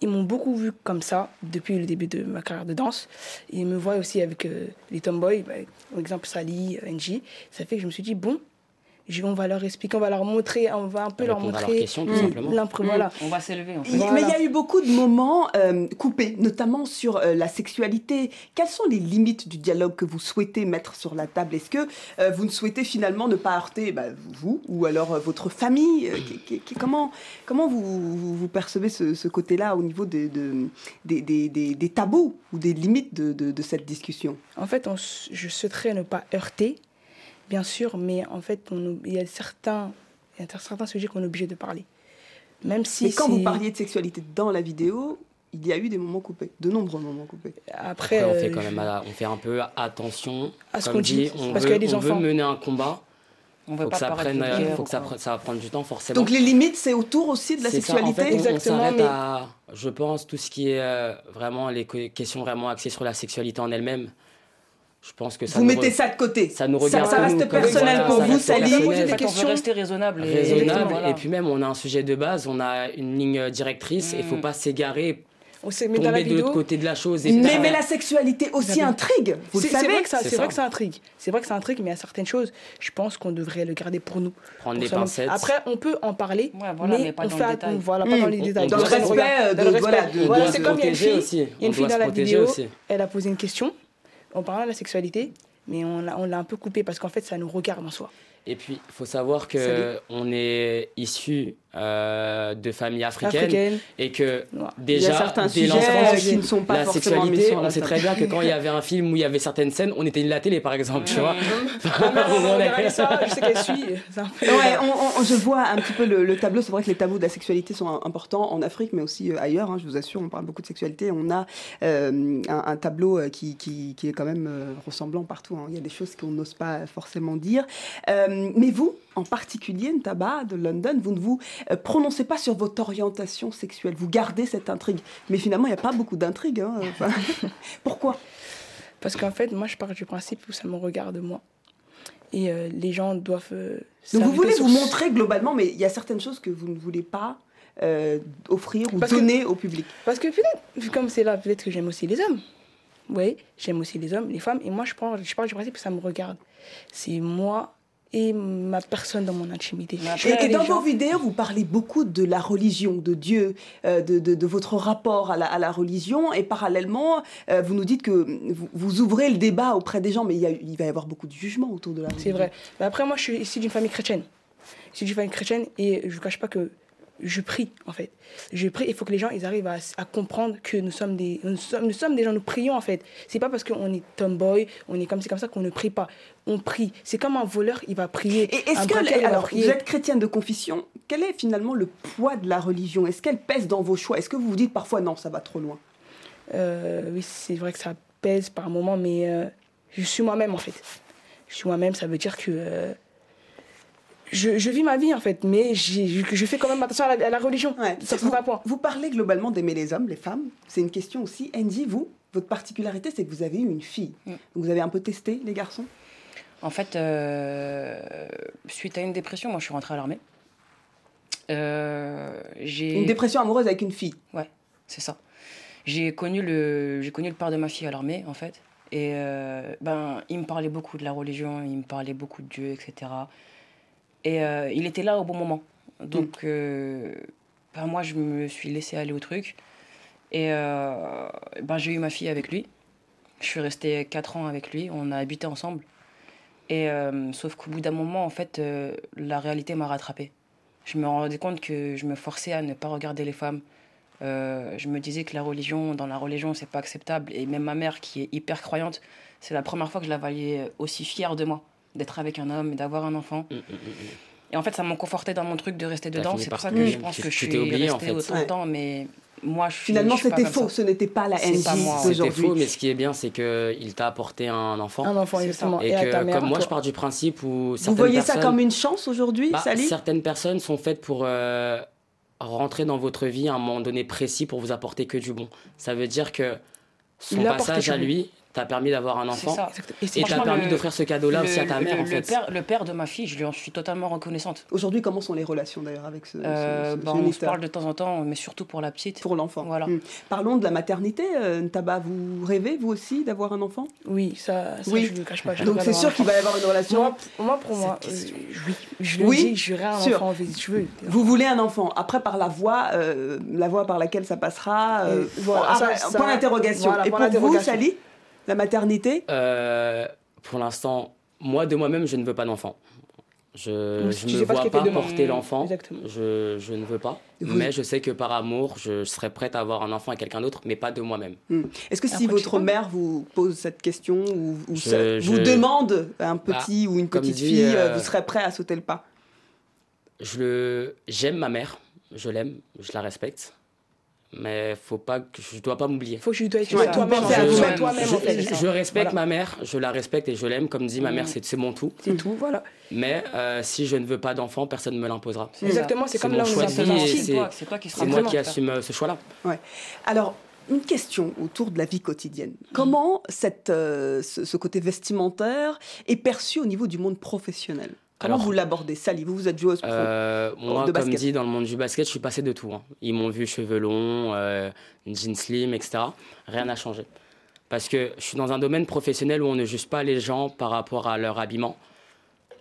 ils m'ont beaucoup vu comme ça depuis le début de ma carrière de danse. ils me voient aussi avec euh, les tomboys, bah, par exemple Sally, Angie. Ça fait que je me suis dit, bon, on va leur expliquer, on va leur montrer, on va un peu leur montrer. Simplement. Voilà. On va s'élever. En fait. Mais il y a eu beaucoup de moments euh, coupés, notamment sur euh, la sexualité. Quelles sont les limites du dialogue que vous souhaitez mettre sur la table? Est-ce que euh, vous ne souhaitez finalement ne pas heurter bah, vous ou alors votre famille? Comment, comment vous, vous, percevez ce, côté-là au niveau des, des, des, des, tabous ou des limites de, de, cette discussion? En fait, je souhaiterais ne pas heurter bien sûr, mais en fait, on, il, y a certains, il y a certains sujets qu'on est obligé de parler. Même si mais quand vous parliez de sexualité dans la vidéo, il y a eu des moments coupés, de nombreux moments coupés. Après, on fait euh, quand même, on fait un peu attention à ce qu'on dit, on parce qu'il y a des on veut mener un combat. On veut faut pas que ça prenne, faut que ça, ça va prendre du temps forcément. Donc les limites, c'est autour aussi de la sexualité. Ça. En fait, Exactement. On, s'arrête à, je pense, tout ce qui est euh, vraiment les questions vraiment axées sur la sexualité en elle-même. Je pense que ça vous mettez ça de côté. Ça nous regarde. Ça, reste personnel pour vous, Sally. des questions. rester raisonnable. Et, raisonnable. Et puis même, on a un sujet de base, on a une ligne directrice. Il ne faut mm. pas s'égarer on s'est mis dans la vidéo. de l'autre côté de la chose. mais, mais la sexualité aussi intrigue. Vous c'est, savez. C'est vrai que ça intrigue. C'est vrai que ça intrigue, mais il y a certaines choses, je pense qu'on devrait le garder pour nous. Prendre des pincettes. Après, on peut en parler, mais, pas on dans fait, le détail. voilà, pas dans les détails. Dans le respect, dans le respect. Voilà, c'est comme il y a une fille, il y a une fille dans la vidéo, elle a posé une question en parlant de la sexualité mais on l'a un peu coupé parce qu'en fait, ça nous regarde en soi. Et puis, il faut savoir qu'on est issu euh, de familles africaines, et que déjà, certains dès l'enfance, qui ne sont pas la sexualité, on sait très bien que quand il y avait un film où il y avait certaines scènes, on était la télé par exemple, tu vois. je. Ouais, vois un petit peu le, tableau. C'est vrai que les tabous de la sexualité sont importants en Afrique, mais aussi euh, ailleurs. Hein, je vous assure, on parle beaucoup de sexualité. On a euh, un, tableau qui, qui, qui, est quand même ressemblant partout. Hein. Il y a des choses qu'on n'ose pas forcément dire. mais vous, en particulier, Ntaba de London, vous ne vous euh, prononcez pas sur votre orientation sexuelle. Vous gardez cette intrigue. Mais finalement, il n'y a pas beaucoup d'intrigue. Hein, pourquoi? Parce qu'en fait, moi, je pars du principe où ça me regarde moi. Et euh, les gens doivent. Euh, Donc vous voulez vous montrer globalement, mais il y a certaines choses que vous ne voulez pas offrir ou donner au public. Parce que peut-être, comme c'est là, peut-être que j'aime aussi les hommes. Oui, j'aime aussi les hommes, les femmes. Et moi, je, pars, je pars du principe que ça me regarde. C'est moi et ma personne dans mon intimité. et, dans vos vidéos, vous parlez beaucoup de la religion, de Dieu, euh, de, de, votre rapport à la, à la, religion, et parallèlement, euh, vous nous dites que vous, ouvrez le débat auprès des gens, mais il, y a, il, va y avoir beaucoup de jugements autour de la religion. C'est vrai. Mais après, moi, je suis ici d'une famille chrétienne. Je suis d'une famille chrétienne, et je ne vous cache pas que je prie, en fait. Je prie, il faut que les gens ils arrivent à, à comprendre que nous sommes, des, nous, sommes, nous sommes des gens, nous prions, en fait. C'est pas parce qu'on est tomboy, on est comme c'est comme ça qu'on ne prie pas. On prie. C'est comme un voleur, il va prier. Et est-ce que, alors, prier. vous êtes chrétienne de confession, quel est finalement le poids de la religion? Est-ce qu'elle pèse dans vos choix? Est-ce que vous vous dites parfois non, ça va trop loin? Euh, oui, c'est vrai que ça pèse par moments, mais euh, je suis moi-même en fait. Je suis moi-même, ça veut dire que euh, je, je vis ma vie en fait, mais je, je fais quand même attention à la, à la religion. Ça vous, pas point. vous parlez globalement d'aimer les hommes, les femmes. C'est une question aussi. Andy, vous, votre particularité, c'est que vous avez eu une fille. Mm. Donc vous avez un peu testé les garçons? En fait, euh, suite à une dépression, moi je suis rentrée à l'armée. Euh, j'ai Une dépression amoureuse avec une fille. Ouais, c'est ça. J'ai connu le j'ai connu le père de ma fille à l'armée en fait. Et euh, ben il me parlait beaucoup de la religion, il me parlait beaucoup de Dieu, etc. Et euh, il était là au bon moment. Donc euh, ben, moi je me suis laissée aller au truc. Et euh, ben j'ai eu ma fille avec lui. Je suis restée 4 ans avec lui, on a habité ensemble. Et sauf qu'au bout d'un moment, en fait, la réalité m'a rattrapée. Je me rendais compte que je me forçais à ne pas regarder les femmes. Je me disais que la religion, dans la religion, c'est pas acceptable. Et même ma mère, qui est hyper croyante, c'est la première fois que je la voyais aussi fière de moi, d'être avec un homme et d'avoir un enfant. Et en fait, ça m'a conforté dans mon truc de rester dedans. C'est pour ça que je pense que je suis oublié, en restée fait. autant Ouais. de temps. Mais moi, je suis Finalement, c'était faux. ça. Ce n'était pas la moi. C'était faux, mais ce qui est bien, c'est qu'il t'a apporté un enfant. Un enfant, exactement. Et, Et, à que, ta mère. comme moi, toi. je pars du principe où Vous voyez ça comme une chance aujourd'hui, Bah, Sally? certaines personnes sont faites pour euh, rentrer dans votre vie à un moment donné précis pour vous apporter que du bon. Ça veut dire que son Il passage à lui t'a permis d'avoir un enfant ça. Et c'est et t'a Franchement, permis d'offrir ce cadeau-là aussi à ta mère le, en le fait. père, le père de ma fille, je lui en suis totalement reconnaissante. Aujourd'hui, comment sont les relations d'ailleurs avec ce, Euh, ce bah, on se parle de temps en temps, mais surtout pour la petite. pour l'enfant Voilà. Hmm. Parlons de la maternité. euh, Ntaba, vous rêvez vous aussi d'avoir un enfant? Oui, ça, ça Oui. je ne le cache pas. Donc c'est sûr qu'il va y avoir une relation. Moi, pour- moi, pour euh, oui. Je le Oui, dis, je un sûr. enfant, si tu veux. Vous voulez un enfant. Après, par la voie, euh, la voie par laquelle ça passera. euh, voilà, ah, point d'interrogation. voilà, Et pour vous. Sally, la maternité? Euh, pour l'instant, moi de moi-même, je ne veux pas d'enfant. Je ne me ce vois pas porter l'enfant. Je, je ne veux pas. Vous- Mais je sais que par amour, je serais prête à avoir un enfant avec quelqu'un d'autre, mais pas de moi-même. Hmm. Est-ce que si Après, votre mère vous pose cette question ou, ou Je- ça- vous demande un petit ou une petite dit, fille, euh, vous serez prêt à sauter le pas? j'aime ma mère, je l'aime, je la respecte, mais faut pas que je dois pas m'oublier. faut que tu dois être Ouais, toi-même. je, je- je respecte Voilà. ma mère, je la respecte et je l'aime. Comme dit ma mère, c'est, c'est mon tout. C'est tout, voilà. Mais euh, si je ne veux pas d'enfant, personne ne me l'imposera. C'est Exactement, c'est comme mon là choix c'est- toi, qui C'est moi qui assume euh, ce choix-là. Alors, une question autour de la vie quotidienne. Comment cette, euh, ce, ce côté vestimentaire est perçu au niveau du monde professionnel? Comment Alors- vous l'abordez Sally, vous, vous êtes joueuse. Euh, moi, de comme basket. dit, dans le monde du basket, je suis passé de tout. hein. Ils m'ont vu cheveux longs, euh, jeans slim, etc. Rien n'a changé. Parce que je suis dans un domaine professionnel où on ne juge pas les gens par rapport à leur habillement.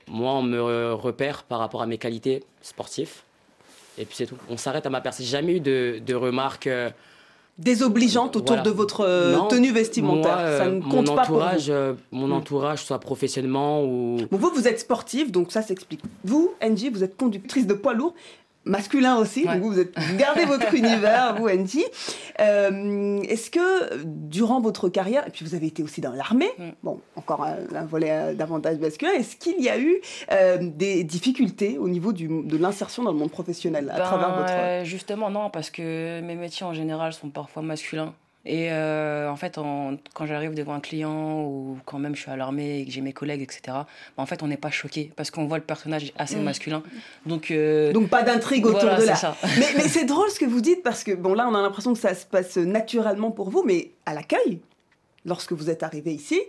Moi, on me repère par rapport à mes qualités sportives. Et puis c'est tout. On s'arrête à ma personne. J'ai jamais eu de, de remarques. euh, Désobligeante autour voilà. de votre euh, non, tenue vestimentaire. moi, euh, ça ne mon compte pas pour vous. entourage, euh, mon Mm. entourage, soit professionnellement ou Bon, vous, vous êtes sportive, donc ça s'explique. Vous, Angie, vous êtes conductrice de poids lourd, masculin aussi, Ouais. vous, vous, êtes, vous gardez votre univers, vous, Angie. Euh, Est-ce que, durant votre carrière, et puis vous avez été aussi dans l'armée, Mm. bon, encore un, un volet euh, davantage masculin, est-ce qu'il y a eu euh, des difficultés au niveau du, de l'insertion dans le monde professionnel à Ben, travers votre... euh, justement, non, parce que mes métiers en général sont parfois masculins. Et euh, en fait, en- quand j'arrive devant un client ou quand même je suis à l'armée et que j'ai mes collègues, etc., ben, en fait, on n'est pas choqué parce qu'on voit le personnage assez Mm. masculin. Donc, euh, Donc pas d'intrigue autour voilà, de là. ça. mais, mais c'est drôle ce que vous dites parce que bon là on a l'impression que ça se passe naturellement pour vous, mais à l'accueil, lorsque vous êtes arrivé ici,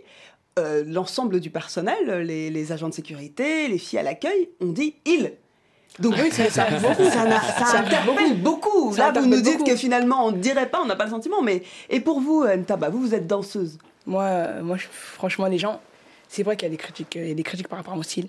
euh, l'ensemble du personnel, les, les agents de sécurité, les filles à l'accueil, ont dit il. Donc Oui, ça- ça beaucoup. ça, n'a- ça Ça arrive interpelle beaucoup. Ça Là vous nous dites beaucoup. que finalement on ne dirait pas, on n'a pas le sentiment, mais et pour vous Ntaba, vous vous êtes danseuse. Moi, euh, moi franchement, les gens, c'est vrai qu'il y a des critiques, euh, il y a des critiques par rapport à mon style.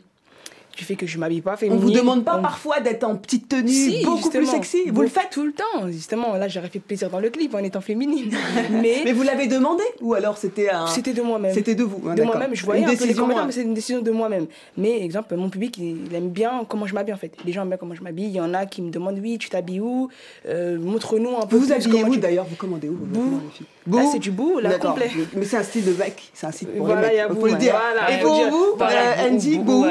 Du fait que je m'habille pas On féminine. vous demande pas On- parfois d'être en petite tenue, Si, beaucoup plus sexy. Vous le faites tout le temps, justement. Là, j'aurais fait plaisir dans le clip en étant féminine. Mais, Mais vous l'avez demandé ou alors c'était un. c'était de moi-même. C'était de vous. hein, de moi-même, je voyais Une un peu les décision, commentaires, hein. mais c'est une décision de moi-même. Mais, exemple, mon public, il, aime bien comment je m'habille, en fait. Les gens aiment bien comment je m'habille. Il y en a qui me demandent, oui, tu t'habilles où? Euh, Montre-nous un peu Vous vous habillez où tu- d'ailleurs? Vous commandez où? Vos Bou. Là, c'est du bout, là, complet. Mais c'est un style de mec, c'est un style pour Voilà, les il y a mecs. Bou, Faut le ouais. dire. Voilà, Et pour vous, Voilà, euh, Andy, Beaucoup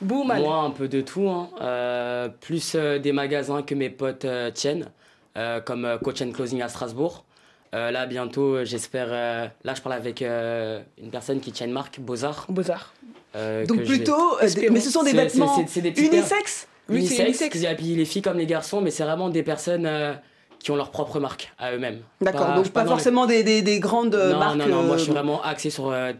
Bou. Moi, un peu de tout. hein. Euh, plus euh, des magasins que mes potes euh, tiennent, euh, comme euh, Coach and Closing à Strasbourg. Euh, là, bientôt, euh, j'espère. euh, là, je parle avec euh, une personne qui tient une marque, Beaux-Arts. Beaux-Arts. euh, Donc vais- plutôt, euh, mais ce sont des vêtements unisexes c'est unisex, unisex. qui habillent les filles comme les garçons, mais c'est vraiment des personnes euh, qui ont leur propre marque à eux-mêmes. D'accord, donc pas les- forcément des, des, des grandes euh, Non, marques. non, non, moi je suis euh, vraiment axé sur euh,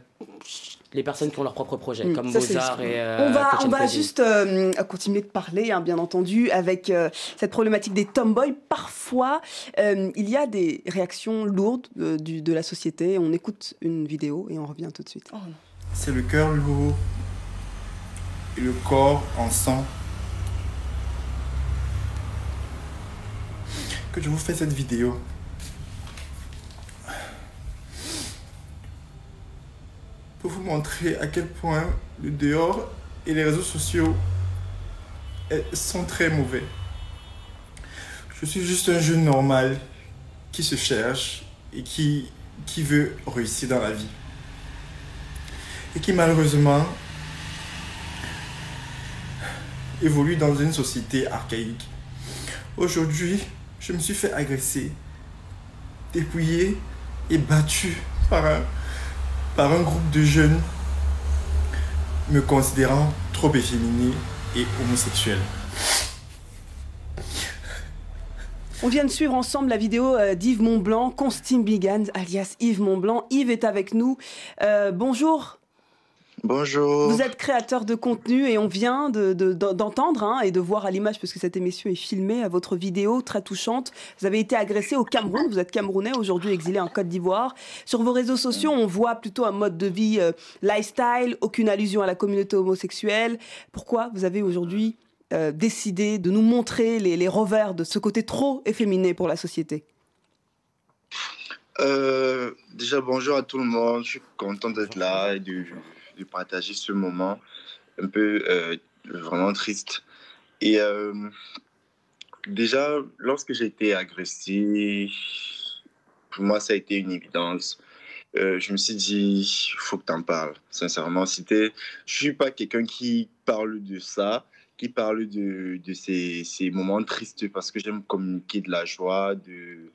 les personnes qui ont leur propre projet, Mm, comme Beaux-Arts et euh, On va, on va juste euh, continuer de parler, hein, bien entendu, avec euh, cette problématique des tomboys. Parfois, euh, il y a des réactions lourdes euh, du- de la société. On écoute une vidéo et on revient tout de suite. Oh, non. C'est le cœur lourd et le corps en sang que je vous fais cette vidéo. Pour vous montrer à quel point le dehors et les réseaux sociaux sont très mauvais. Je suis juste un jeune normal qui se cherche et qui, qui veut réussir dans la vie et qui malheureusement évolue dans une société archaïque. Aujourd'hui, je me suis fait agresser, dépouillé et battu par un, groupe de jeunes me considérant trop efféminé et homosexuel. On vient de suivre ensemble la vidéo euh, d'Yves Montblanc, Constantine Bigan, alias Yves Montblanc. Yves est avec nous. Euh, bonjour. Bonjour. Vous êtes créateur de contenu et on vient de- de- d'entendre hein, et de voir à l'image, parce que cette émission est filmée, à votre vidéo très touchante. Vous avez été agressé au Cameroun, vous êtes camerounais, aujourd'hui exilé en Côte d'Ivoire. Sur vos réseaux sociaux, on voit plutôt un mode de vie euh, lifestyle, aucune allusion à la communauté homosexuelle. Pourquoi vous avez aujourd'hui euh, décidé de nous montrer les, les revers de ce côté trop efféminé pour la société? Euh, déjà, bonjour à tout le monde. Je suis content d'être là et de, de partager ce moment un peu euh, vraiment triste. Et euh, déjà, lorsque j'ai été agressé, pour moi, ça a été une évidence. Euh, je me suis dit, il faut que tu en parles. Sincèrement, c'était, je suis pas quelqu'un qui parle de ça, qui parle de, de ces, ces moments tristes parce que j'aime communiquer de la joie, de,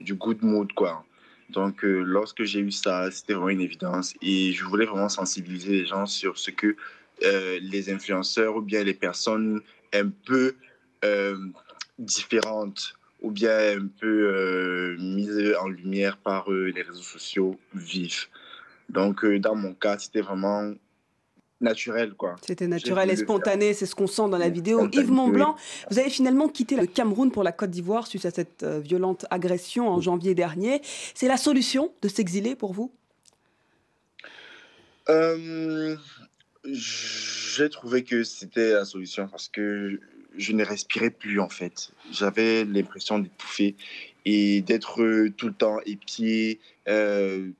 du good mood, quoi. Donc, euh, lorsque j'ai eu ça, c'était vraiment une évidence. Et je voulais vraiment sensibiliser les gens sur ce que euh, les influenceurs ou bien les personnes un peu euh, différentes ou bien un peu mises en lumière par les réseaux sociaux vivent. Donc, dans mon cas, c'était vraiment naturel, quoi. C'était naturel et spontané, c'est ce qu'on sent dans la vidéo. Spontané, Yves Montblanc, oui. vous avez finalement quitté le Cameroun pour la Côte d'Ivoire suite à cette euh, violente agression en janvier dernier. C'est la solution de s'exiler pour vous? Euh, j'ai trouvé que c'était la solution parce que je ne respirais plus en fait. J'avais l'impression d'étouffer et d'être euh, tout le temps épié. euh,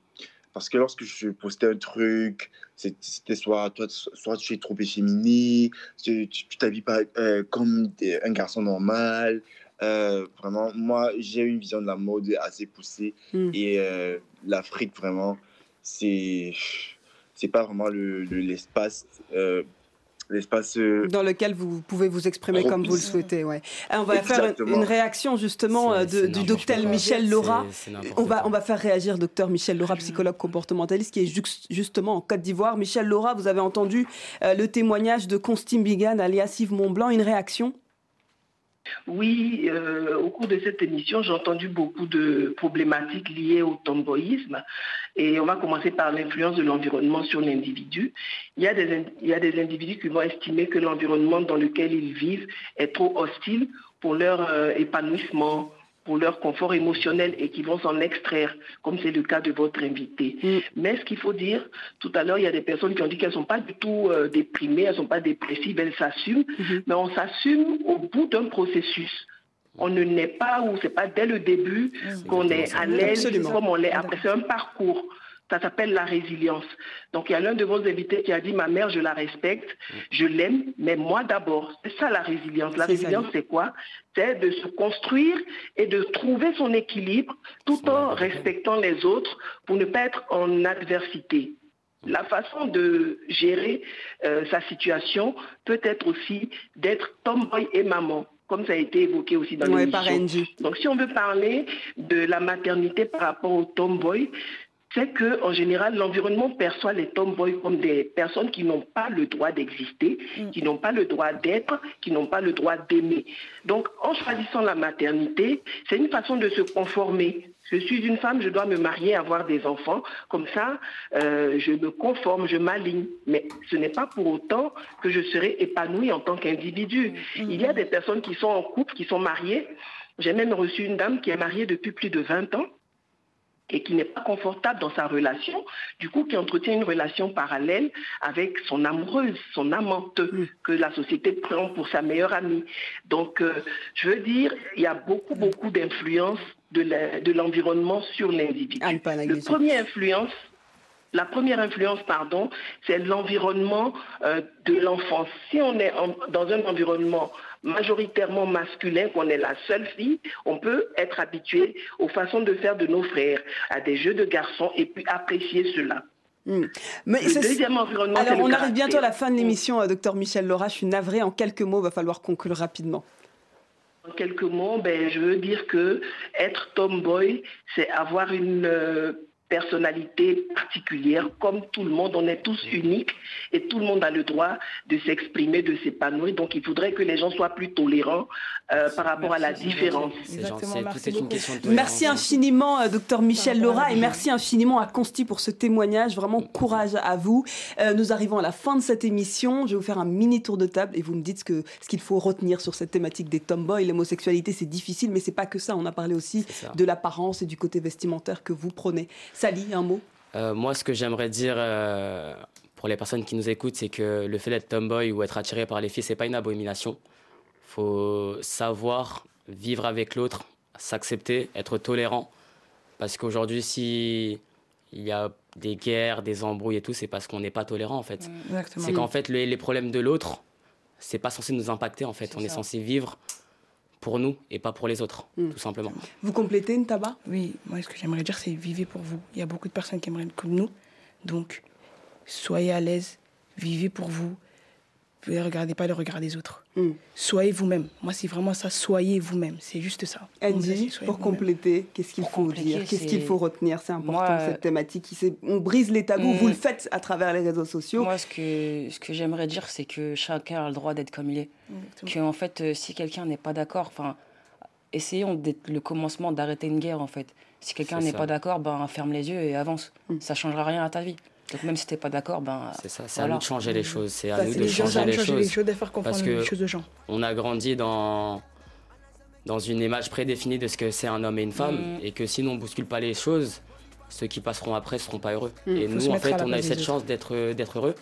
parce que lorsque je postais un truc, c'était soit, toi, soit tu es trop efféminé, tu t'habilles pas euh, comme un garçon normal. Euh, vraiment, moi, j'ai une vision de la mode assez poussée Mm. et euh, l'Afrique, vraiment, c'est c'est pas vraiment le le- l'espace euh, dans lequel vous pouvez vous exprimer comme vous le souhaitez. Ouais. Ah, on va faire une réaction justement euh, de- du docteur Michel Laura. On va, on va faire réagir docteur Michel Laura, psychologue comportementaliste, qui est justement en Côte d'Ivoire. Michel Laura, vous avez entendu euh, le témoignage de Constantine Bigan, alias Yves Montblanc. Une réaction Oui, euh, au cours de cette émission, j'ai entendu beaucoup de problématiques liées au tomboïsme. Et on va commencer par l'influence de l'environnement sur l'individu. Il, y a des in- il y a des individus qui vont estimer que l'environnement dans lequel ils vivent est trop hostile pour leur euh, épanouissement pour leur confort émotionnel et qui vont s'en extraire, comme c'est le cas de votre invité. Mm. Mais ce qu'il faut dire, tout à l'heure, il y a des personnes qui ont dit qu'elles ne sont pas du tout euh, déprimées, elles ne sont pas dépressives, elles s'assument, Mhm. mais on s'assume au bout d'un processus. On ne naît pas ou c'est pas dès le début qu'on est à l'aise comme on l'est après. C'est un parcours. Ça s'appelle la résilience. Donc il y a l'un de vos invités qui a dit ma mère, je la respecte, je l'aime, mais moi d'abord. C'est ça la résilience. La résilience, c'est quoi? C'est de se construire et de trouver son équilibre tout en respectant les autres pour ne pas être en adversité. La façon de gérer euh, sa situation peut être aussi d'être tomboy et maman, comme ça a été évoqué aussi dans Ouais, l'émission. Donc si on veut parler de la maternité par rapport au tomboy, c'est que en général l'environnement perçoit les tomboys comme des personnes qui n'ont pas le droit d'exister, qui n'ont pas le droit d'être, qui n'ont pas le droit d'aimer. Donc en choisissant la maternité, c'est une façon de se conformer. Je suis une femme, je dois me marier, avoir des enfants. Comme ça, euh, je me conforme, je m'aligne. Mais ce n'est pas pour autant que je serai épanouie en tant qu'individu. Il y a des personnes qui sont en couple, qui sont mariées. J'ai même reçu une dame qui est mariée depuis plus de 20 ans et qui n'est pas confortable dans sa relation, du coup qui entretient une relation parallèle avec son amoureuse, son amante, que la société prend pour sa meilleure amie. Donc, euh, je veux dire, il y a beaucoup, beaucoup d'influence de la- l'environnement sur l'individu. Négliger. premier influence, la première influence, pardon, c'est l'environnement euh, de l'enfance. Si on est en- dans un environnement majoritairement masculin, qu'on est la seule fille, on peut être habitué aux façons de faire de nos frères, à des jeux de garçons, et puis apprécier cela. Mm. Mais Le c'est- deuxième environnement, Alors, le on arrive bientôt à la fin de l'émission, euh, docteur Michel Laura. Je suis navrée. En quelques mots, va falloir conclure rapidement. En quelques mots, ben, je veux dire que être tomboy, c'est avoir une euh, personnalité particulière. Comme tout le monde, on est tous uniques et tout le monde a le droit de s'exprimer, de s'épanouir. Donc, il faudrait que les gens soient plus tolérants euh, par rapport à la différence. Exactement, merci une question de. Merci infiniment, euh, docteur Michel Laura, la et merci infiniment à Consti pour ce témoignage. Vraiment courage à vous. Euh, nous arrivons à la fin de cette émission. Je vais vous faire un mini tour de table et vous me dites ce qu'il faut retenir sur cette thématique des tomboys. L'homosexualité, c'est difficile, mais c'est pas que ça. On a parlé aussi de l'apparence et du côté vestimentaire que vous prenez. Sally, un mot. Euh, moi, ce que j'aimerais dire euh, pour les personnes qui nous écoutent, c'est que le fait d'être tomboy ou être attiré par les filles, c'est pas une abomination. faut savoir vivre avec l'autre, s'accepter, être tolérant. Parce qu'aujourd'hui, si il y a des guerres, des embrouilles et tout, c'est parce qu'on n'est pas tolérant en fait. C'est qu'en fait, les, les problèmes de l'autre, c'est pas censé nous impacter en fait. On est censé vivre pour nous et pas pour les autres, Mm. tout simplement. Vous complétez une tabac? Oui, moi, ce que j'aimerais dire, c'est vivez pour vous. Il y a beaucoup de personnes qui aimeraient être comme nous. Donc, soyez à l'aise, vivez pour vous. Ne regardez pas le regard des autres. Mm. Soyez vous-même. Moi, c'est vraiment ça, soyez vous-même. C'est juste ça. Soyez pour compléter, qu'est-ce qu'il faut dire Qu'est-ce qu'il faut retenir? C'est important Moi, cette thématique. qui On brise les tabous. Mm. Vous le faites à travers les réseaux sociaux. Moi, ce que, ce que j'aimerais dire, c'est que chacun a le droit d'être comme il est. Exactement. Que, en fait, euh, si quelqu'un n'est pas d'accord, enfin, essayons d'être le commencement d'arrêter une guerre, en fait. Si quelqu'un n'est pas d'accord, ben, ferme les yeux et avance. Mm. Ça changera rien à ta vie. Donc, même si t'es pas d'accord, ben, C'est ça, c'est à nous de changer les choses, c'est à Bah, nous de gens, changer Changer les choses. faire comprendre Parce les que- choses aux gens. on a grandi dans, dans une image prédéfinie de ce que c'est un homme et une femme, Mm. et que si nous on bouscule pas les choses, ceux qui passeront après seront pas heureux. Mm. et nous, en fait, on a eu cette chance d'être d'être heureux.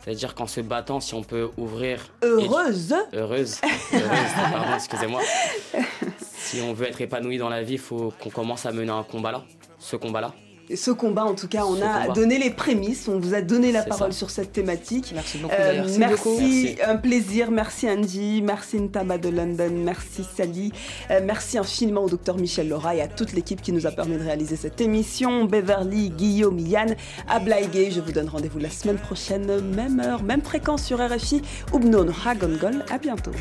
C'est-à-dire qu'en se battant, si on peut ouvrir. Heureuse et- heureuse. heureuse, pardon, excusez-moi. Si on veut être épanoui dans la vie, il faut qu'on commence à mener un combat là. Ce combat-là. Ce combat, en tout cas, on a donné les prémices, on vous a donné la parole sur cette thématique. Euh, merci beaucoup. Merci, merci, un plaisir. Merci Andy, merci Ntama de London, merci Sally, euh, merci infiniment au docteur Michel Laura et à toute l'équipe qui nous a permis de réaliser cette émission. Beverly, Guillaume, Yann, Ablaïgué. Je vous donne rendez-vous la semaine prochaine, même heure, même fréquence sur RFI. Oubnon Ragongol, à bientôt.